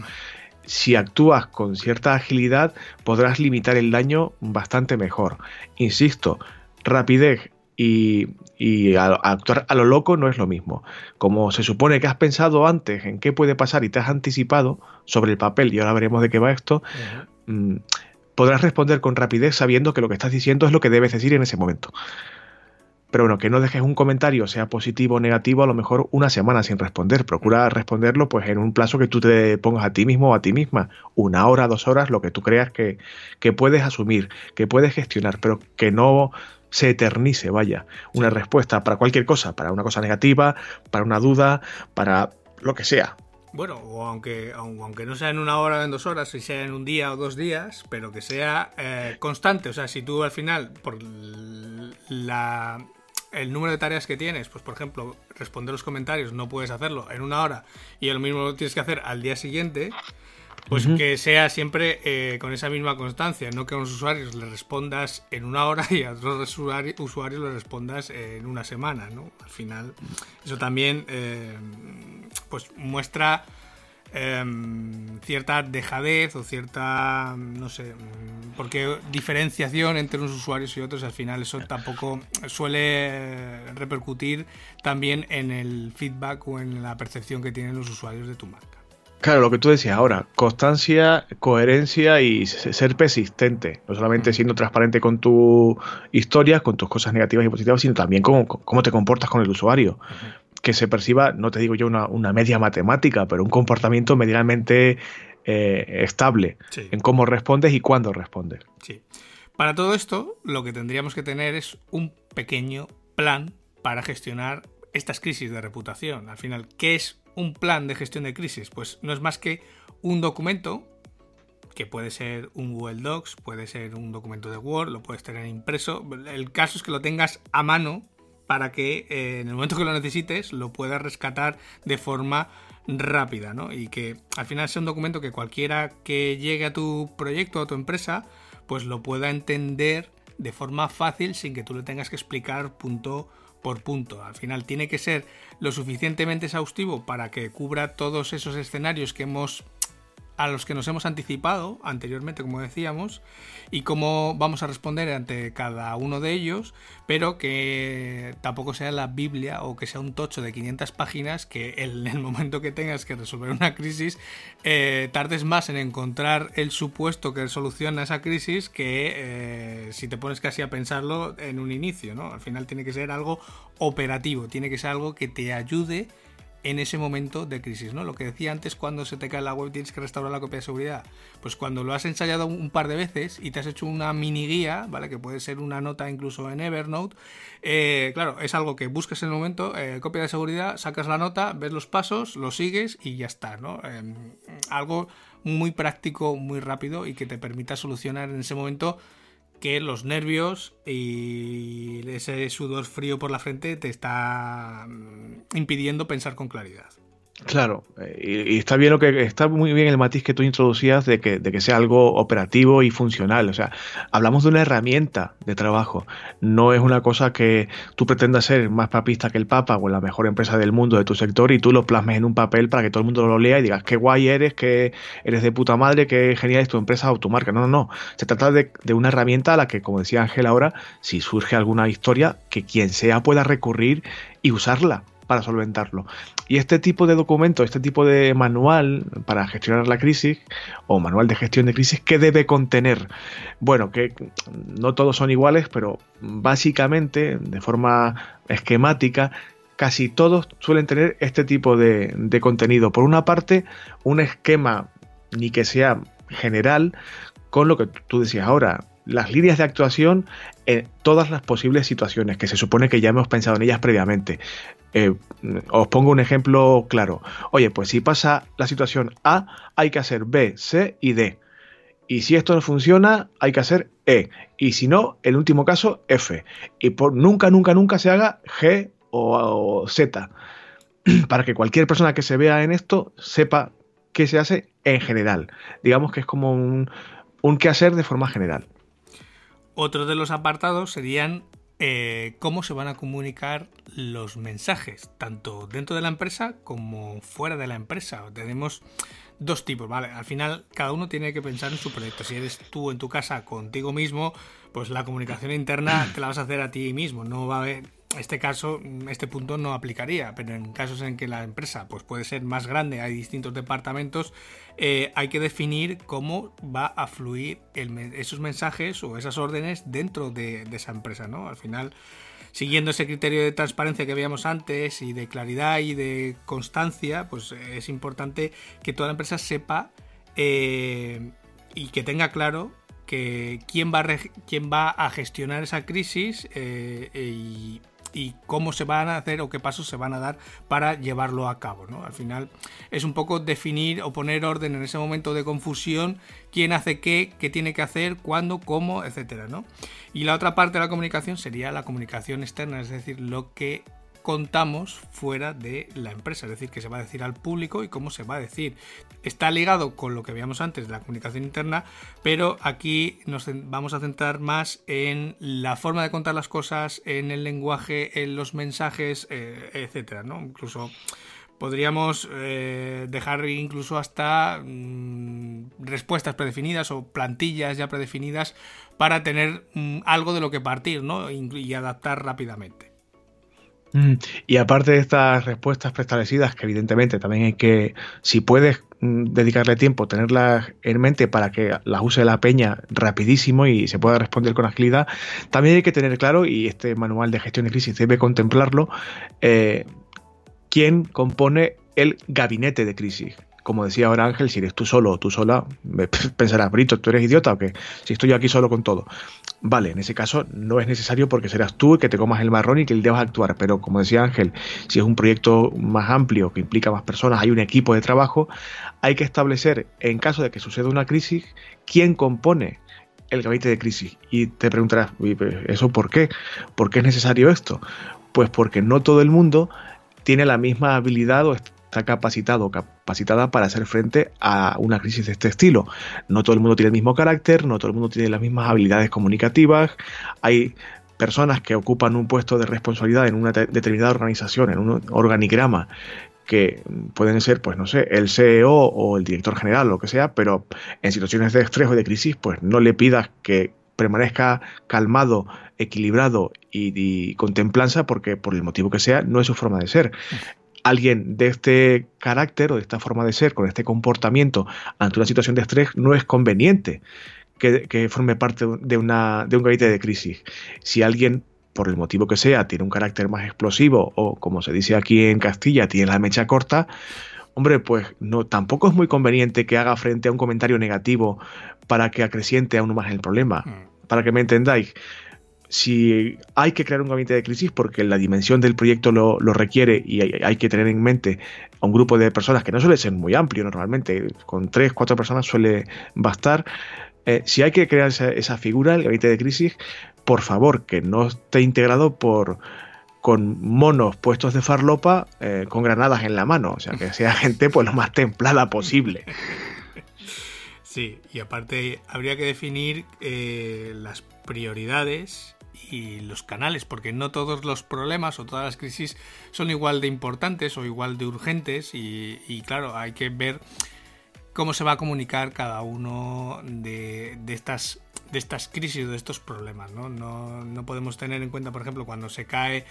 Si actúas con cierta agilidad, podrás limitar el daño bastante mejor. Insisto, rapidez y, y actuar a lo loco no es lo mismo. Como se supone que has pensado antes en qué puede pasar y te has anticipado sobre el papel, y ahora veremos de qué va esto, mm, podrás responder con rapidez sabiendo que lo que estás diciendo es lo que debes decir en ese momento. Pero bueno, que no dejes un comentario, sea positivo o negativo, a lo mejor una semana sin responder. Procura responderlo pues en un plazo que tú te pongas a ti mismo o a ti misma. Una hora, dos horas, lo que tú creas que, que puedes asumir, que puedes gestionar, pero que no se eternice, vaya, una respuesta para cualquier cosa, para una cosa negativa, para una duda, para lo que sea. Bueno, o aunque, aunque no sea en una hora o en dos horas, si sea en un día o dos días, pero que sea eh, constante. O sea, si tú al final, por la, el número de tareas que tienes, pues por ejemplo, responder los comentarios no puedes hacerlo en una hora y lo mismo lo tienes que hacer al día siguiente, pues que sea siempre eh, con esa misma constancia, no que a unos usuarios le respondas en una hora y a otros usuarios, usuarios le respondas en una semana, ¿no? Al final, eso también eh, pues muestra em, cierta dejadez o cierta, no sé, porque diferenciación entre unos usuarios y otros, al final eso tampoco suele repercutir también en el feedback o en la percepción que tienen los usuarios de tu marca. Claro, lo que tú decías ahora, constancia, coherencia y ser persistente, no solamente siendo transparente con tu historia, con tus cosas negativas y positivas, sino también cómo, cómo te comportas con el usuario. Que se perciba, no te digo yo una, media matemática, pero un comportamiento medianamente eh, estable en cómo respondes y cuándo respondes. Sí. Para todo esto, lo que tendríamos que tener es un pequeño plan para gestionar estas crisis de reputación. Al final, ¿qué es un plan de gestión de crisis? Pues no es más que un documento que puede ser un Google Docs, puede ser un documento de Word, lo puedes tener impreso. El caso es que lo tengas a mano para que eh, en el momento que lo necesites lo puedas rescatar de forma rápida, ¿no? Y que al final sea un documento que cualquiera que llegue a tu proyecto a tu empresa, pues lo pueda entender de forma fácil sin que tú le tengas que explicar punto por punto. Al final tiene que ser lo suficientemente exhaustivo para que cubra todos esos escenarios que hemos a los que nos hemos anticipado anteriormente, como decíamos, y cómo vamos a responder ante cada uno de ellos, pero que tampoco sea la Biblia o que sea un tocho de 500 páginas que en el momento que tengas que resolver una crisis eh, tardes más en encontrar el supuesto que soluciona esa crisis que eh, si te pones casi a pensarlo en un inicio, ¿no? Al final tiene que ser algo operativo, tiene que ser algo que te ayude en ese momento de crisis, ¿no? Lo que decía antes, cuando se te cae la web tienes que restaurar la copia de seguridad. Pues cuando lo has ensayado un par de veces y te has hecho una mini guía, ¿vale? Que puede ser una nota incluso en Evernote. Eh, claro, es algo que buscas en el momento, eh, copia de seguridad, sacas la nota, ves los pasos, lo sigues y ya está, ¿no? Em, algo muy práctico, muy rápido y que te permita solucionar en ese momento que los nervios y ese sudor frío por la frente te está mm, impidiendo pensar con claridad. Claro, eh, y, está bien lo que está muy bien el matiz que tú introducías de que, de que sea algo operativo y funcional. O sea, hablamos de una herramienta de trabajo. No es una cosa que tú pretendas ser más papista que el Papa o la mejor empresa del mundo de tu sector y tú lo plasmes en un papel para que todo el mundo lo lea y digas qué guay eres, que eres de puta madre, qué genial es tu empresa o tu marca. No, no, no. Se trata de, de una herramienta a la que, como decía Ángel ahora, si surge alguna historia, que quien sea pueda recurrir y usarla para solventarlo. Y este tipo de documento, este tipo de manual para gestionar la crisis o manual de gestión de crisis, ¿qué debe contener? Bueno, que no todos son iguales, pero básicamente, de forma esquemática, casi todos suelen tener este tipo de, de contenido. Por una parte, un esquema, ni que sea general, con lo que tú decías ahora, las líneas de actuación en todas las posibles situaciones, que se supone que ya hemos pensado en ellas previamente. Eh, os pongo un ejemplo claro. Oye, pues si pasa la situación A, hay que hacer B, C y D. Y si esto no funciona, hay que hacer E. Y si no, el último caso, F. Y por nunca, nunca, nunca se haga G o, Z. Para que cualquier persona que se vea en esto sepa qué se hace en general. Digamos que es como un, un qué hacer de forma general. Otro de los apartados serían eh, cómo se van a comunicar los mensajes, tanto dentro de la empresa como fuera de la empresa. Tenemos dos tipos, ¿vale? Al final, cada uno tiene que pensar en su proyecto. Si eres tú en tu casa contigo mismo, pues la comunicación interna te la vas a hacer a ti mismo. No va a haber este caso, este punto no aplicaría, pero en casos en que la empresa pues, puede ser más grande, hay distintos departamentos, eh, hay que definir cómo va a fluir esos mensajes o esas órdenes dentro de, esa empresa. ¿no? Al final, siguiendo ese criterio de transparencia que veíamos antes y de claridad y de constancia, pues es importante que toda la empresa sepa eh, y que tenga claro que quién va a, quién va a gestionar esa crisis eh, y y cómo se van a hacer o qué pasos se van a dar para llevarlo a cabo. ¿no? Al final es un poco definir o poner orden en ese momento de confusión, quién hace qué, qué tiene que hacer, cuándo, cómo, etcétera. ¿no? Y la otra parte de la comunicación sería la comunicación externa, es decir, lo que contamos fuera de la empresa, es decir, que se va a decir al público y cómo se va a decir. Está ligado con lo que veíamos antes de la comunicación interna, pero aquí nos vamos a centrar más en la forma de contar las cosas, en el lenguaje, en los mensajes, eh, etcétera, ¿no? Incluso podríamos eh, dejar incluso hasta mm, respuestas predefinidas o plantillas ya predefinidas para tener mm, algo de lo que partir y adaptar rápidamente. Mm, y aparte de estas respuestas preestablecidas, que evidentemente también hay que, si puedes mm, dedicarle tiempo, tenerlas en mente para que las use la peña rapidísimo y se pueda responder con agilidad, también hay que tener claro, y este manual de gestión de crisis debe contemplarlo, eh, quién compone el gabinete de crisis como decía ahora Ángel, si eres tú solo o tú sola, pensarás, Brito, tú eres idiota o qué, si estoy aquí solo con todo. Vale, en ese caso no es necesario porque serás tú el que te comas el marrón y que debas actuar, pero como decía Ángel, si es un proyecto más amplio que implica más personas, hay un equipo de trabajo, hay que establecer, en caso de que suceda una crisis, quién compone el gabinete de crisis. Y te preguntarás, ¿eso por qué? ¿Por qué es necesario esto? Pues porque no todo el mundo tiene la misma habilidad o está capacitado o capacitada para hacer frente a una crisis de este estilo. No todo el mundo tiene el mismo carácter, no todo el mundo tiene las mismas habilidades comunicativas, hay personas que ocupan un puesto de responsabilidad en una determinada organización, en un organigrama, que pueden ser, pues no sé, el CEO o el director general, lo que sea, pero en situaciones de estrés o de crisis, pues no le pidas que permanezca calmado, equilibrado y, y, con templanza porque por el motivo que sea no es su forma de ser alguien de este carácter o de esta forma de ser, con este comportamiento ante una situación de estrés, no es conveniente que, forme parte de, una, de un gabinete de crisis. Si alguien por el motivo que sea, tiene un carácter más explosivo o, como se dice aquí en Castilla, tiene la mecha corta, hombre, pues no, tampoco es muy conveniente que haga frente a un comentario negativo para que acreciente aún más el problema. Mm. Para que me entendáis, si hay que crear un gabinete de crisis porque la dimensión del proyecto lo, requiere y hay, que tener en mente a un grupo de personas que no suele ser muy amplio normalmente, con tres, cuatro personas suele bastar. Eh, si hay que crear esa, figura, el gabinete de crisis, por favor, que no esté integrado por con monos puestos de farlopa eh, con granadas en la mano, o sea, que sea gente pues lo más templada posible. Sí, y aparte habría que definir eh, las prioridades y los canales, porque no todos los problemas o todas las crisis son igual de importantes o igual de urgentes y, claro, hay que ver cómo se va a comunicar cada uno de, estas de estas crisis, de estos problemas. ¿no? ¿no? No, podemos tener en cuenta, por ejemplo, cuando se cae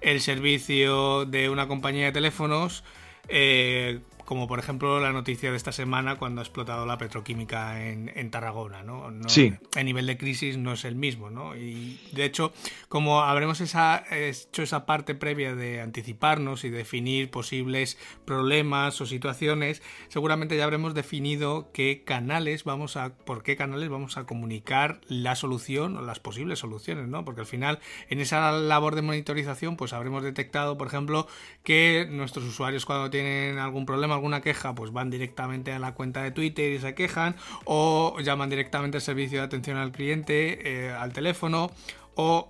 el servicio de una compañía de teléfonos, eh, como por ejemplo la noticia de esta semana cuando ha explotado la petroquímica en, Tarragona, ¿no? Sí. El nivel de crisis no es el mismo, ¿no? Y de hecho, como habremos esa, hecho esa parte previa de anticiparnos y definir posibles problemas o situaciones, seguramente ya habremos definido qué canales vamos a, por qué canales vamos a comunicar la solución o las posibles soluciones, ¿no? Porque al final, en esa labor de monitorización, pues habremos detectado, por ejemplo, que nuestros usuarios cuando tienen algún problema, alguna queja, pues van directamente a la cuenta de Twitter y se quejan, o llaman directamente al servicio de atención al cliente, eh, al teléfono, o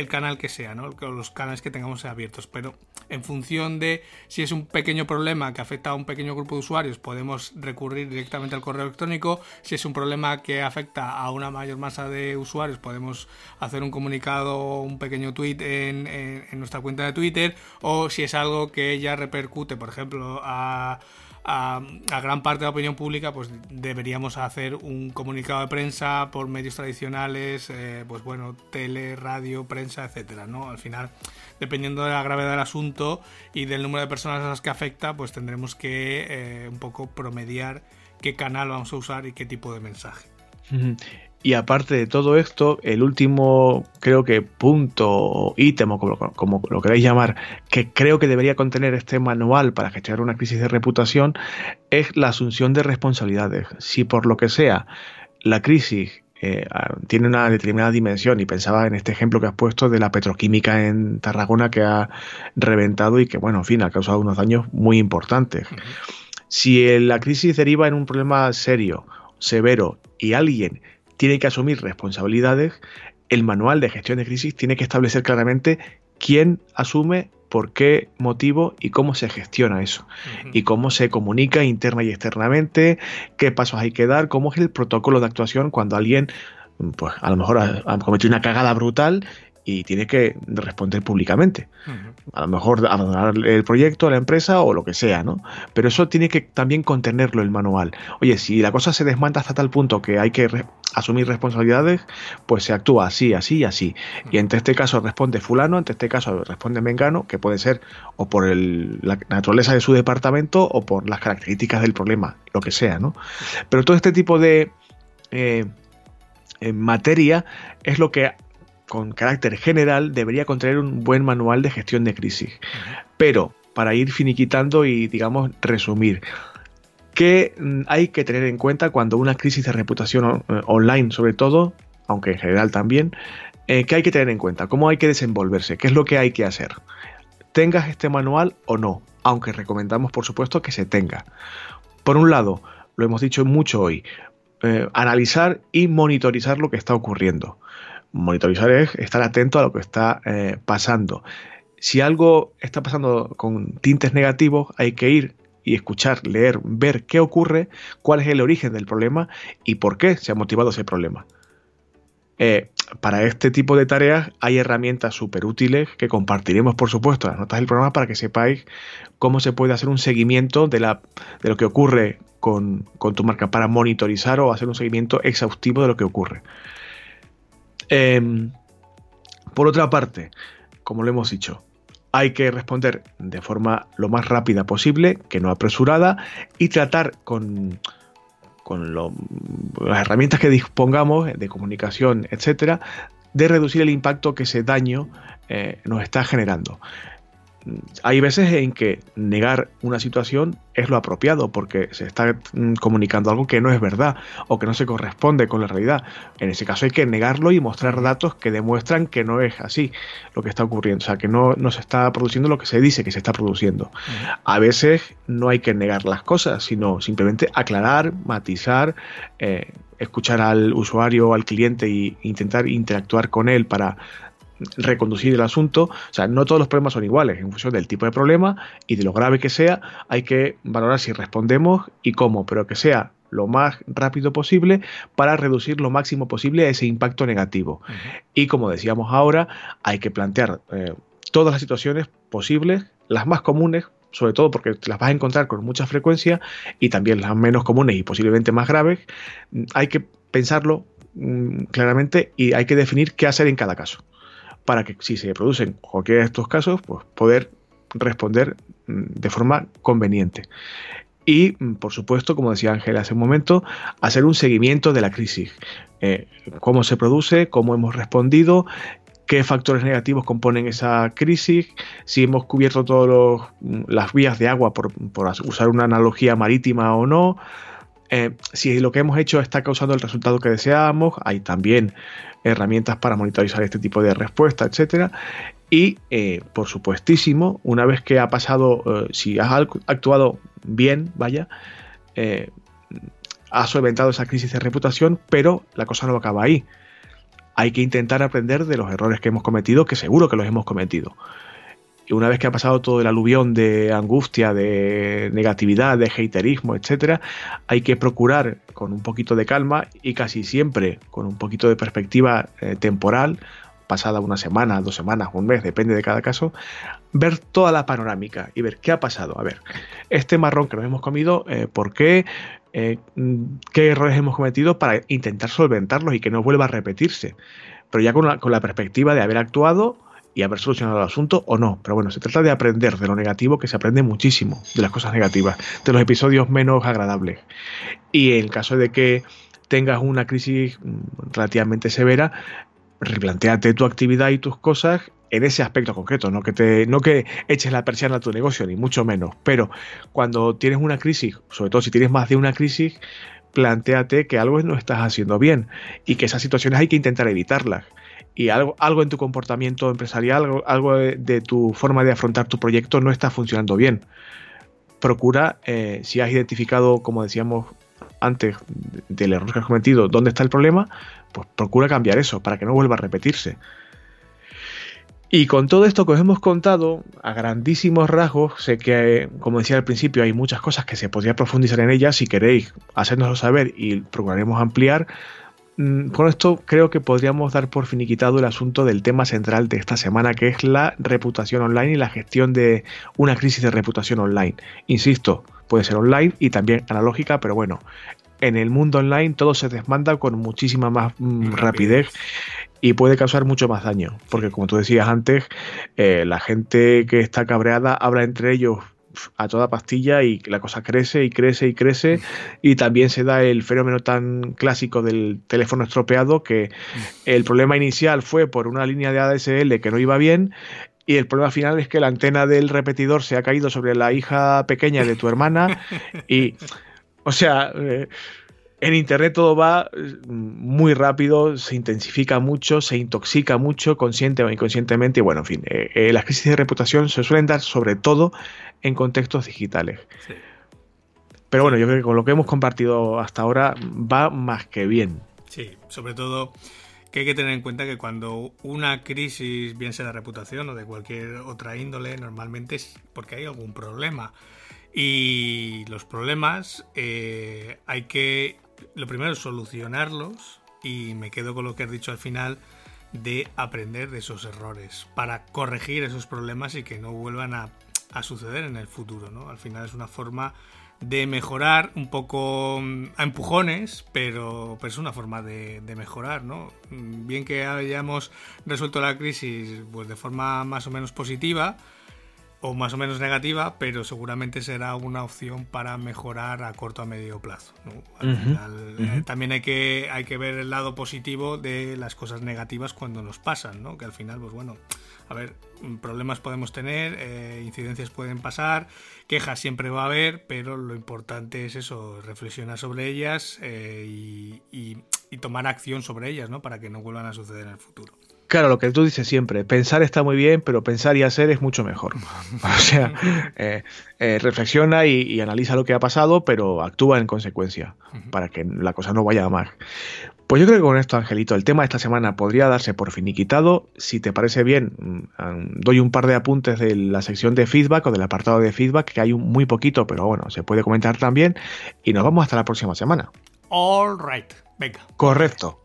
el canal que sea, ¿no? los canales que tengamos abiertos. Pero en función de si es un pequeño problema que afecta a un pequeño grupo de usuarios, podemos recurrir directamente al correo electrónico. Si es un problema que afecta a una mayor masa de usuarios, podemos hacer un comunicado o un pequeño tweet en, en nuestra cuenta de Twitter. O si es algo que ya repercute, por ejemplo, a a, gran parte de la opinión pública, pues deberíamos hacer un comunicado de prensa por medios tradicionales, eh, pues bueno, tele, radio, prensa, etcétera, ¿no? Al final, dependiendo de la gravedad del asunto y del número de personas a las que afecta, pues tendremos que eh, un poco promediar qué canal vamos a usar y qué tipo de mensaje. Y aparte de todo esto, el último, creo que punto, ítem o como, lo queráis llamar, que creo que debería contener este manual para gestionar una crisis de reputación, es la asunción de responsabilidades. Si por lo que sea la crisis eh, tiene una determinada dimensión y pensaba en este ejemplo que has puesto de la petroquímica en Tarragona que ha reventado y que, bueno, en fin, ha causado unos daños muy importantes. Si la crisis deriva en un problema serio, severo y alguien tiene que asumir responsabilidades, el manual de gestión de crisis tiene que establecer claramente quién asume, por qué motivo y cómo se gestiona eso. Y cómo se comunica interna y externamente, qué pasos hay que dar, cómo es el protocolo de actuación cuando alguien, pues a lo mejor ha cometido una cagada brutal y tiene que responder públicamente. A lo mejor abandonar el proyecto, la empresa o lo que sea, ¿no? Pero eso tiene que también contenerlo el manual. Oye, si la cosa se desmanta hasta tal punto que hay que asumir responsabilidades, pues se actúa así, así y así. Y entre este caso responde fulano, entre este caso responde mengano, que puede ser o por la naturaleza de su departamento o por las características del problema, lo que sea, ¿no? Pero todo este tipo de... Eh, materia es lo que con carácter general debería contener un buen manual de gestión de crisis. Pero para ir finiquitando y, digamos, resumir, ¿qué mm, hay que tener en cuenta cuando una crisis de reputación eh, online, sobre todo, aunque en general también, eh, qué hay que tener en cuenta? ¿Cómo hay que desenvolverse? ¿Qué es lo que hay que hacer? Tengas este manual o no, aunque recomendamos, por supuesto, que se tenga. Por un lado, lo hemos dicho mucho hoy, eh, analizar y monitorizar lo que está ocurriendo monitorizar es estar atento a lo que está eh, pasando. Si algo está pasando con tintes negativos, hay que ir y escuchar, leer, ver qué ocurre, cuál es el origen del problema y por qué se ha motivado ese problema. Eh, para este tipo de tareas hay herramientas súper útiles que compartiremos, por supuesto, las notas del programa para que sepáis cómo se puede hacer un seguimiento de, lo que ocurre con tu marca para monitorizar o hacer un seguimiento exhaustivo de lo que ocurre. Em, por otra parte, como lo hemos dicho, hay que responder de forma lo más rápida posible, que no apresurada, y tratar con, con las herramientas que dispongamos de comunicación, etcétera, de reducir el impacto que ese daño eh, nos está generando hay veces en que negar una situación es lo apropiado porque se está mm, comunicando algo que no es verdad o que no se corresponde con la realidad. En ese caso hay que negarlo y mostrar datos que demuestran que no es así lo que está ocurriendo, o sea, que no, se está produciendo lo que se dice que se está produciendo. A veces no hay que negar las cosas, sino simplemente aclarar, matizar, eh, escuchar al usuario o al cliente e intentar interactuar con él para reconducir el asunto. O sea, no todos los problemas son iguales. En función del tipo de problema y de lo grave que sea, hay que valorar si respondemos y cómo, pero que sea lo más rápido posible para reducir lo máximo posible ese impacto negativo. Y como decíamos ahora, hay que plantear eh, todas las situaciones posibles, las más comunes, sobre todo porque las vas a encontrar con mucha frecuencia, y también las menos comunes y posiblemente más graves, hay que pensarlo mm, claramente y hay que definir qué hacer en cada caso para que si se producen cualquiera de estos casos, pues poder responder mm, de forma conveniente. Y, mm, por supuesto, como decía Ángel hace un momento, hacer un seguimiento de la crisis. Eh, cómo se produce, cómo hemos respondido, qué factores negativos componen esa crisis, si hemos cubierto todas mm, las vías de agua, por, usar una analogía marítima o no, eh, si lo que hemos hecho está causando el resultado que deseábamos, hay también herramientas para monitorizar este tipo de respuesta, etcétera. Y, eh, por supuestísimo, una vez que ha pasado, eh, si has actuado bien, vaya, eh, has solventado esa crisis de reputación, pero la cosa no acaba ahí. Hay que intentar aprender de los errores que hemos cometido, que seguro que los hemos cometido. Y una vez que ha pasado todo el aluvión de angustia, de negatividad, de haterismo, etcétera, hay que procurar con un poquito de calma y casi siempre con un poquito de perspectiva eh, temporal, pasada una semana, dos semanas, un mes, depende de cada caso, ver toda la panorámica y ver qué ha pasado. A ver, este marrón que nos hemos comido, eh, ¿por qué? Eh, ¿Qué errores hemos cometido para intentar solventarlos y que no vuelva a repetirse? Pero ya con con la perspectiva de haber actuado y haber solucionado el asunto o no. Pero bueno, se trata de aprender de lo negativo, que se aprende muchísimo de las cosas negativas, de los episodios menos agradables. Y en caso de que tengas una crisis mm, relativamente severa, replanteate tu actividad y tus cosas en ese aspecto concreto, no que te, no que eches la persiana a tu negocio, ni mucho menos. Pero cuando tienes una crisis, sobre todo si tienes más de una crisis, planteate que algo no estás haciendo bien y que esas situaciones hay que intentar evitarlas. Y algo, algo en tu comportamiento empresarial, algo, de, tu forma de afrontar tu proyecto no está funcionando bien. Procura, eh, si has identificado, como decíamos antes, del error que has cometido, dónde está el problema, pues procura cambiar eso para que no vuelva a repetirse. Y con todo esto que os hemos contado, a grandísimos rasgos, sé que, como decía al principio, hay muchas cosas que se podría profundizar en ellas. Si queréis, hacérnoslo saber y procuraremos ampliar. Mm, con esto creo que podríamos dar por finiquitado el asunto del tema central de esta semana, que es la reputación online y la gestión de una crisis de reputación online. Insisto, puede ser online y también analógica, pero bueno, en el mundo online todo se desmanda con muchísima más mm, rapidez y puede causar mucho más daño. Porque como tú decías antes, eh, la gente que está cabreada habla entre ellos a toda pastilla y la cosa crece y crece y crece. Y también se da el fenómeno tan clásico del teléfono estropeado que el problema inicial fue por una línea de ADSL que no iba bien y el problema final es que la antena del repetidor se ha caído sobre la hija pequeña de tu hermana y o sea eh, en Internet todo va mm, muy rápido, se intensifica mucho, se intoxica mucho, consciente o inconscientemente. Y bueno, en fin, eh, eh, las crisis de reputación se suelen dar sobre todo en contextos digitales. Pero bueno, yo creo que con lo que hemos compartido hasta ahora va más que bien. Sí, sobre todo que hay que tener en cuenta que cuando una crisis, bien sea de reputación o de cualquier otra índole, normalmente es porque hay algún problema. Y los problemas eh, hay que lo primero es solucionarlos y me quedo con lo que has dicho al final de aprender de esos errores para corregir esos problemas y que no vuelvan a, suceder en el futuro. ¿no? Al final es una forma de mejorar un poco mm, a empujones, pero, pero es una forma de, de, mejorar, ¿no? Mm, bien que hayamos resuelto la crisis pues de forma más o menos positiva, o más o menos negativa, pero seguramente será una opción para mejorar a corto a medio plazo. Al final, eh, también hay que, hay que ver el lado positivo de las cosas negativas cuando nos pasan, ¿no? que al final, pues bueno, a ver, problemas podemos tener, eh, incidencias pueden pasar, quejas siempre va a haber, pero lo importante es eso, reflexionar sobre ellas eh, y, y tomar acción sobre ellas, ¿no? para que no vuelvan a suceder en el futuro. Claro, lo que tú dices siempre, pensar está muy bien, pero pensar y hacer es mucho mejor. O sea, eh, eh, reflexiona y, analiza lo que ha pasado, pero actúa en consecuencia para que la cosa no vaya a más. Pues yo creo que con esto, Angelito, el tema de esta semana podría darse por finiquitado. Si te parece bien, mm, doy un par de apuntes de la sección de feedback o del apartado de feedback, que hay un, muy poquito, pero bueno, se puede comentar también. Y nos vamos hasta la próxima semana. All right, venga. Correcto.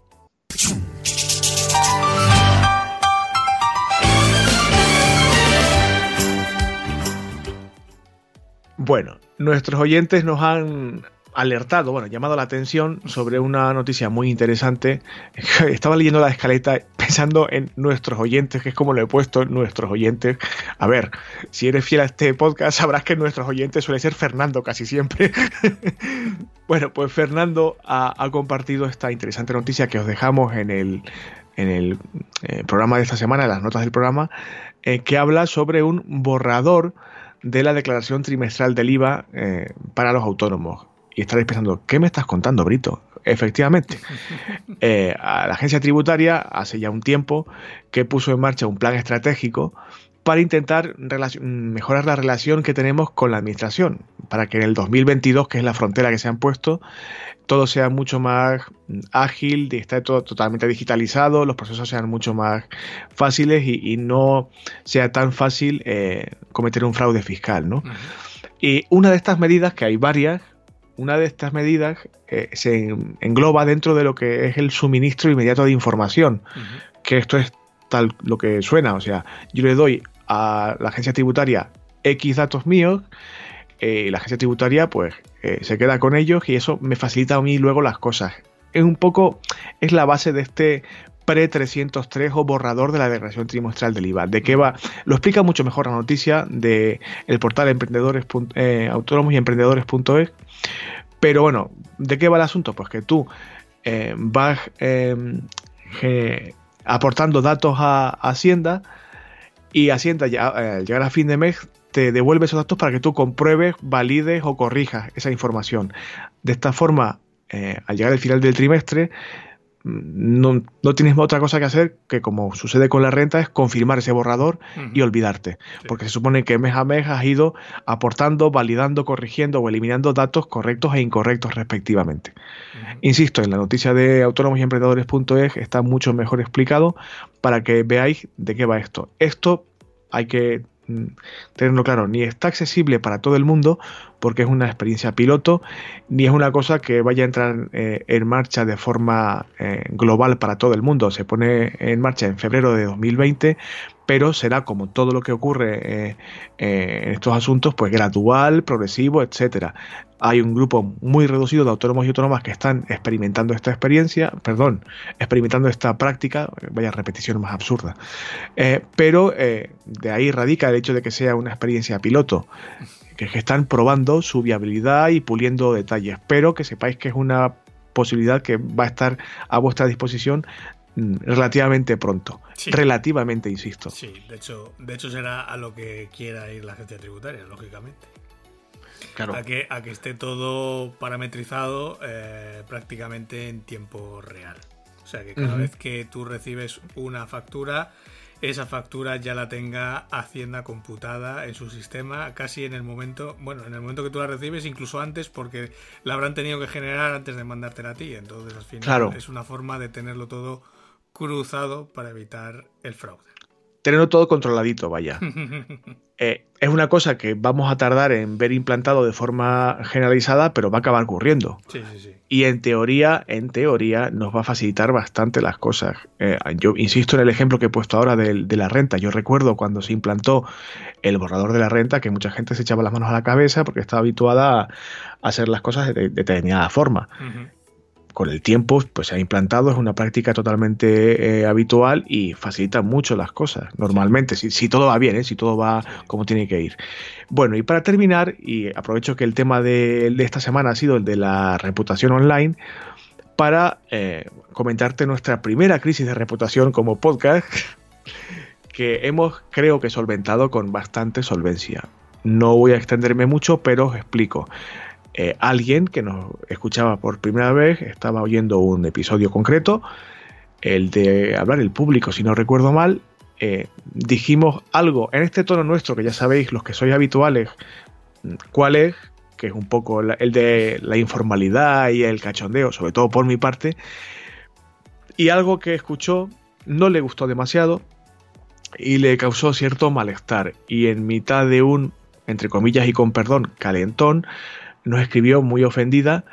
Bueno, nuestros oyentes nos han alertado, bueno, llamado la atención sobre una noticia muy interesante. Estaba leyendo la escaleta pensando en nuestros oyentes, que es como lo he puesto, nuestros oyentes. A ver, si eres fiel a este podcast, sabrás que nuestros oyentes suele ser Fernando casi siempre. bueno, pues Fernando ha, compartido esta interesante noticia que os dejamos en el, en el eh, programa de esta semana, en las notas del programa, eh, que habla sobre un borrador de la declaración trimestral del IVA eh, para los autónomos. Y estaréis pensando, ¿qué me estás contando, Brito? Efectivamente, eh, la agencia tributaria hace ya un tiempo que puso en marcha un plan estratégico para intentar mejorar la relación que tenemos con la administración, para que en el 2022, que es la frontera que se han puesto, todo sea mucho más ágil, esté todo totalmente digitalizado, los procesos sean mucho más fáciles y, no sea tan fácil eh, cometer un fraude fiscal. ¿no? Y una de estas medidas, que hay varias, una de estas medidas eh, se engloba dentro de lo que es el suministro inmediato de información, que esto es tal lo que suena, o sea, yo le doy a la agencia tributaria X datos míos, eh, la agencia tributaria pues eh, se queda con ellos y eso me facilita a mí luego las cosas. Es un poco, es la base de este pre-303 o borrador de la declaración trimestral del IVA. ¿De qué va? Lo explica mucho mejor la noticia del el portal emprendedores eh, autónomos y emprendedores.es. Pero bueno, ¿de qué va el asunto? Pues que tú vas aportando datos a Hacienda y Hacienda ya, eh, al llegar a fin de mes te devuelve esos datos para que tú compruebes, valides o corrijas esa información. De esta forma, eh, al llegar al final del trimestre, no, tienes otra cosa que hacer que, como sucede con la renta, es confirmar ese borrador y olvidarte. Porque se supone que mes a mes has ido aportando, validando, corrigiendo o eliminando datos correctos e incorrectos respectivamente. Insisto, en la noticia de autónomos y emprendedores.es está mucho mejor explicado para que veáis de qué va esto. Esto hay que Mm, tenerlo claro, ni está accesible para todo el mundo porque es una experiencia piloto, ni es una cosa que vaya a entrar eh, en marcha de forma eh, global para todo el mundo. Se pone en marcha en febrero de 2020, pero será como todo lo que ocurre eh, en estos asuntos, pues gradual, progresivo, etcétera. Hay un grupo muy reducido de autónomos y autónomas que están experimentando esta experiencia, perdón, experimentando esta práctica, vaya repetición más absurda. Eh, pero eh, de ahí radica el hecho de que sea una experiencia piloto, que, que están probando su viabilidad y puliendo detalles, pero que sepáis que es una posibilidad que va a estar a vuestra disposición mm, relativamente pronto. Relativamente, insisto. Sí, de hecho, de hecho será a lo que quiera ir la agencia tributaria, lógicamente. A, que, a que esté todo parametrizado eh, prácticamente en tiempo real. O sea, que cada vez que tú recibes una factura, esa factura ya la tenga Hacienda computada en su sistema casi en el momento, bueno, en el momento que tú la recibes, incluso antes, porque la habrán tenido que generar antes de mandártela a ti. Entonces, al final, es una forma de tenerlo todo cruzado para evitar el fraude tenerlo todo controladito, vaya. Eh, es una cosa que vamos a tardar en ver implantado de forma generalizada, pero va a acabar ocurriendo. Y en teoría, en teoría, nos va a facilitar bastante las cosas. Eh, yo insisto en el ejemplo que he puesto ahora de, la renta. Yo recuerdo cuando se implantó el borrador de la renta que mucha gente se echaba las manos a la cabeza porque estaba habituada a hacer las cosas de, determinada forma con el tiempo pues se ha implantado, es una práctica totalmente eh, habitual y facilita mucho las cosas, normalmente, si, todo va bien, ¿eh? si todo va como tiene que ir. Bueno, y para terminar, y aprovecho que el tema de, esta semana ha sido el de la reputación online, para eh, comentarte nuestra primera crisis de reputación como podcast, que hemos, creo que, solventado con bastante solvencia. No voy a extenderme mucho, pero os explico. Eh, alguien que nos escuchaba por primera vez estaba oyendo un episodio concreto, el de hablar el público, si no recuerdo mal, eh, dijimos algo en este tono nuestro, que ya sabéis, los que sois habituales, cuál es, que es un poco el de la informalidad y el cachondeo, sobre todo por mi parte, y algo que escuchó no le gustó demasiado y le causó cierto malestar, y en mitad de un, entre comillas y con perdón, calentón, nos escribió muy ofendida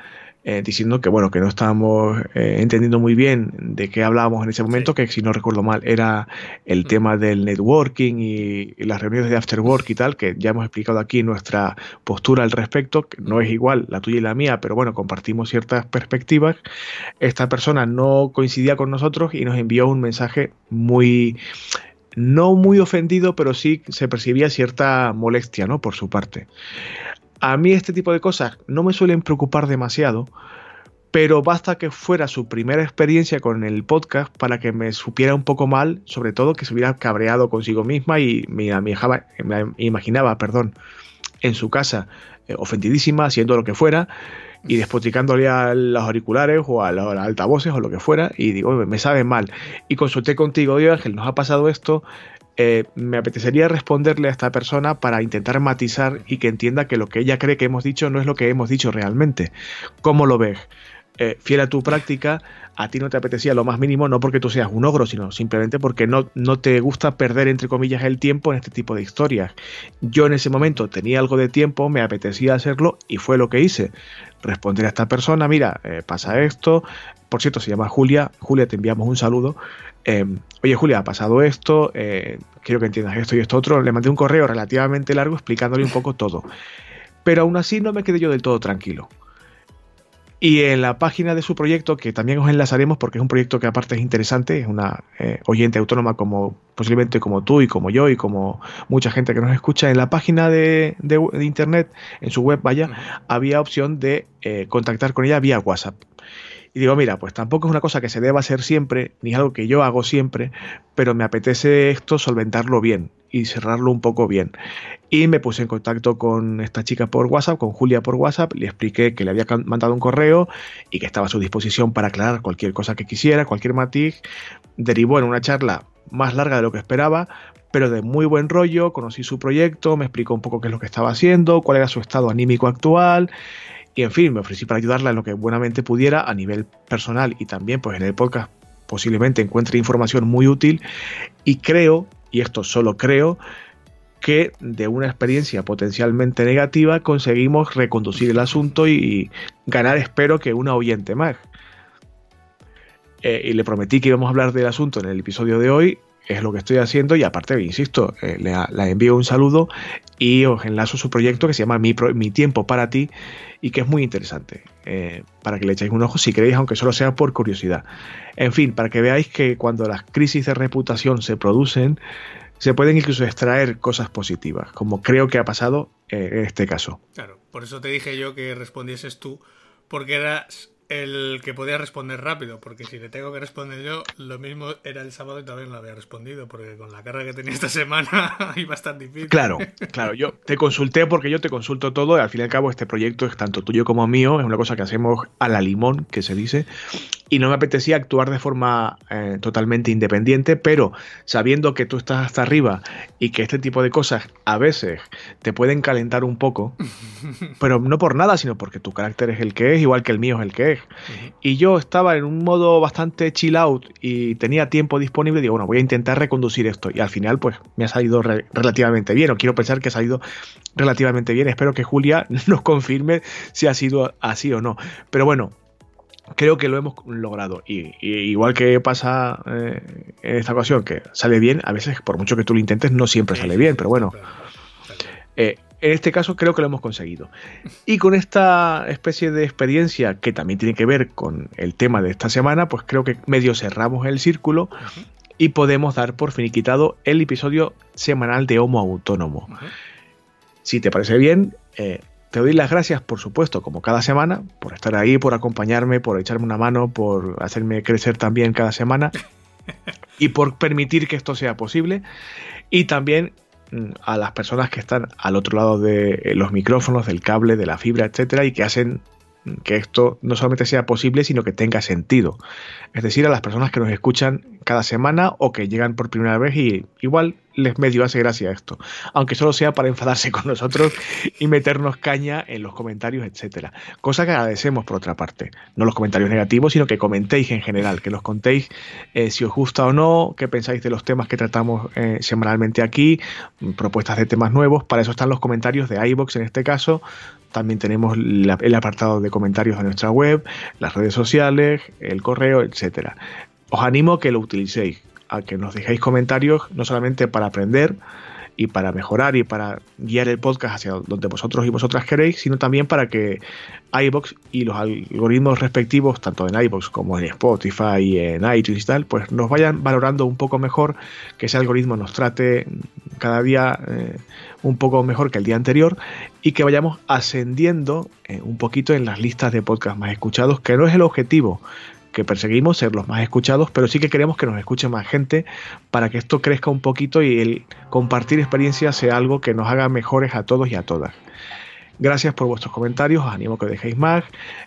eh, diciendo que bueno que no estábamos eh, entendiendo muy bien de qué hablábamos en ese momento que si no recuerdo mal era el mm. tema del networking y, las reuniones de after work y tal que ya hemos explicado aquí nuestra postura al respecto que no es igual la tuya y la mía pero bueno compartimos ciertas perspectivas esta persona no coincidía con nosotros y nos envió un mensaje muy no muy ofendido, pero sí se percibía cierta molestia, ¿no? Por su parte. A mí este tipo de cosas no me suelen preocupar demasiado, pero basta que fuera su primera experiencia con el podcast para que me supiera un poco mal, sobre todo que se hubiera cabreado consigo misma y me, imaginaba, perdón, en su casa eh, ofendidísima, haciendo lo que fuera y despotricándole a los auriculares o a los altavoces o lo que fuera y digo, me sabe mal. Y consulté contigo, oye Ángel, nos ha pasado esto, eh, me apetecería responderle a esta persona para intentar matizar y que entienda que lo que ella cree que hemos dicho no es lo que hemos dicho realmente. ¿Cómo lo ves? Eh, fiel a tu práctica, a ti no te apetecía lo más mínimo, no porque tú seas un ogro, sino simplemente porque no, no te gusta perder, entre comillas, el tiempo en este tipo de historias. Yo en ese momento tenía algo de tiempo, me apetecía hacerlo y fue lo que hice. Responder a esta persona, mira, eh, pasa esto. Por cierto, se llama Julia. Julia, te enviamos un saludo. Em, oye Julia, ha pasado esto, eh, quiero que entiendas esto y esto otro. Le mandé un correo relativamente largo explicándole un poco todo. Pero aún así no me quedé yo del todo tranquilo. Y en la página de su proyecto, que también os enlazaremos porque es un proyecto que aparte es interesante, es una eh, oyente autónoma como posiblemente como tú y como yo y como mucha gente que nos escucha, en la página de, internet, en su web, vaya, había opción de eh, contactar con ella vía WhatsApp. Y digo, mira, pues tampoco es una cosa que se deba hacer siempre, ni algo que yo hago siempre, pero me apetece esto solventarlo bien. y cerrarlo un poco bien. Y me puse en contacto con esta chica por WhatsApp, con Julia por WhatsApp, le expliqué que le había mandado un correo y que estaba a su disposición para aclarar cualquier cosa que quisiera, cualquier matiz. Derivó en una charla más larga de lo que esperaba, pero de muy buen rollo, conocí su proyecto, me explicó un poco qué es lo que estaba haciendo, cuál era su estado anímico actual y en fin, me ofrecí para ayudarla en lo que buenamente pudiera a nivel personal y también pues en el podcast posiblemente encuentre información muy útil y creo, y esto solo creo, que de una experiencia potencialmente negativa conseguimos reconducir el asunto y ganar, espero que una oyente más. Eh, y le prometí que íbamos a hablar del asunto en el episodio de hoy, es lo que estoy haciendo y aparte, insisto, eh, le, envío un saludo y os enlazo su proyecto que se llama Mi, Mi Tiempo para ti y que es muy interesante eh, para que le echéis un ojo si queréis, aunque solo sea por curiosidad. En fin, para que veáis que cuando las crisis de reputación se producen, se pueden incluso extraer cosas positivas, como creo que ha pasado eh, en este caso. Claro, por eso te dije yo que respondieses tú, porque eras el que podía responder rápido, porque si le tengo que responder yo, lo mismo era el sábado y todavía no lo había respondido, porque con la carga que tenía esta semana iba a estar difícil. Claro, claro, yo te consulté porque yo te consulto todo y al fin y al cabo este proyecto es tanto tuyo como mío, es una cosa que hacemos a la limón, que se dice, y no me apetecía actuar de forma eh, totalmente independiente, pero sabiendo que tú estás hasta arriba y que este tipo de cosas a veces te pueden calentar un poco, pero no por nada, sino porque tu carácter es el que es, igual que el mío es el que es. Y yo estaba en un modo bastante chill out y tenía tiempo disponible, digo, bueno, voy a intentar reconducir esto. Y al final, pues me ha salido relativamente bien, o quiero pensar que ha salido relativamente bien. Espero que Julia nos confirme si ha sido así o no. Pero bueno, creo que lo hemos logrado. Y, igual que pasa eh, en esta ocasión, que sale bien, a veces, por mucho que tú lo intentes, no siempre sale bien, pero bueno. Eh, en este caso creo que lo hemos conseguido. Y con esta especie de experiencia que también tiene que ver con el tema de esta semana, pues creo que medio cerramos el círculo y podemos dar por finiquitado el episodio semanal de Homo Autónomo. Si te parece bien, eh, te doy las gracias, por supuesto, como cada semana, por estar ahí, por acompañarme, por echarme una mano, por hacerme crecer también cada semana y por permitir que esto sea posible. Y también mm, a las personas que están al otro lado de los micrófonos, del cable, de la fibra, etcétera, y que hacen que esto no solamente sea posible, sino que tenga sentido. Es decir, a las personas que nos escuchan cada semana o que llegan por primera vez y igual les medio hace gracia esto, aunque solo sea para enfadarse con nosotros y meternos caña en los comentarios, etcétera. Cosa que agradecemos por otra parte, no los comentarios negativos, sino que comentéis en general, que nos contéis eh, si os gusta o no, qué pensáis de los temas que tratamos eh, semanalmente aquí, propuestas de temas nuevos, para eso están los comentarios de iBox en este caso, también tenemos el apartado de comentarios de nuestra web, las redes sociales, el correo, etcétera. Os animo a que lo utilicéis a que nos dejéis comentarios, no solamente para aprender y para mejorar y para guiar el podcast hacia donde vosotros y vosotras queréis, sino también para que iBox y los algoritmos respectivos, tanto en iBox como en Spotify y en iTunes y tal, pues nos vayan valorando un poco mejor, que ese algoritmo nos trate cada día eh, un poco mejor que el día anterior y que vayamos ascendiendo eh, un poquito en las listas de podcast más escuchados, que no es el objetivo, que perseguimos, ser los más escuchados, pero sí que queremos que nos escuche más gente para que esto crezca un poquito y el compartir experiencias sea algo que nos haga mejores a todos y a todas. Gracias por vuestros comentarios, os animo a que dejéis más.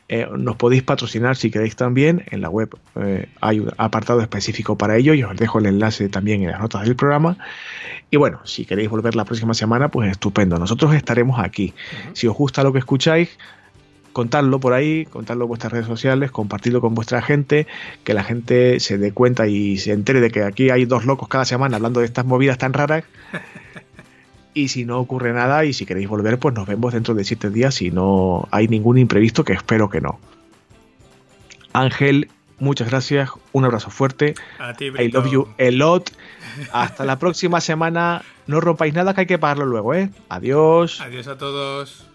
Eh, nos podéis patrocinar si queréis también. En la web eh, hay un apartado específico para ello y os dejo el enlace también en las notas del programa. Y bueno, si queréis volver la próxima semana, pues estupendo. Nosotros estaremos aquí. Si os gusta lo que escucháis, contadlo por ahí, contadlo en vuestras redes sociales, compartidlo con vuestra gente, que la gente se dé cuenta y se entere de que aquí hay dos locos cada semana hablando de estas movidas tan raras. Y si no ocurre nada y si queréis volver, pues nos vemos dentro de siete días si no hay ningún imprevisto, que espero que no. Ángel, muchas gracias, un abrazo fuerte. A ti, I love you a lot. Hasta la próxima semana. No rompáis nada que hay que pagarlo luego, ¿eh? Adiós. Adiós a todos.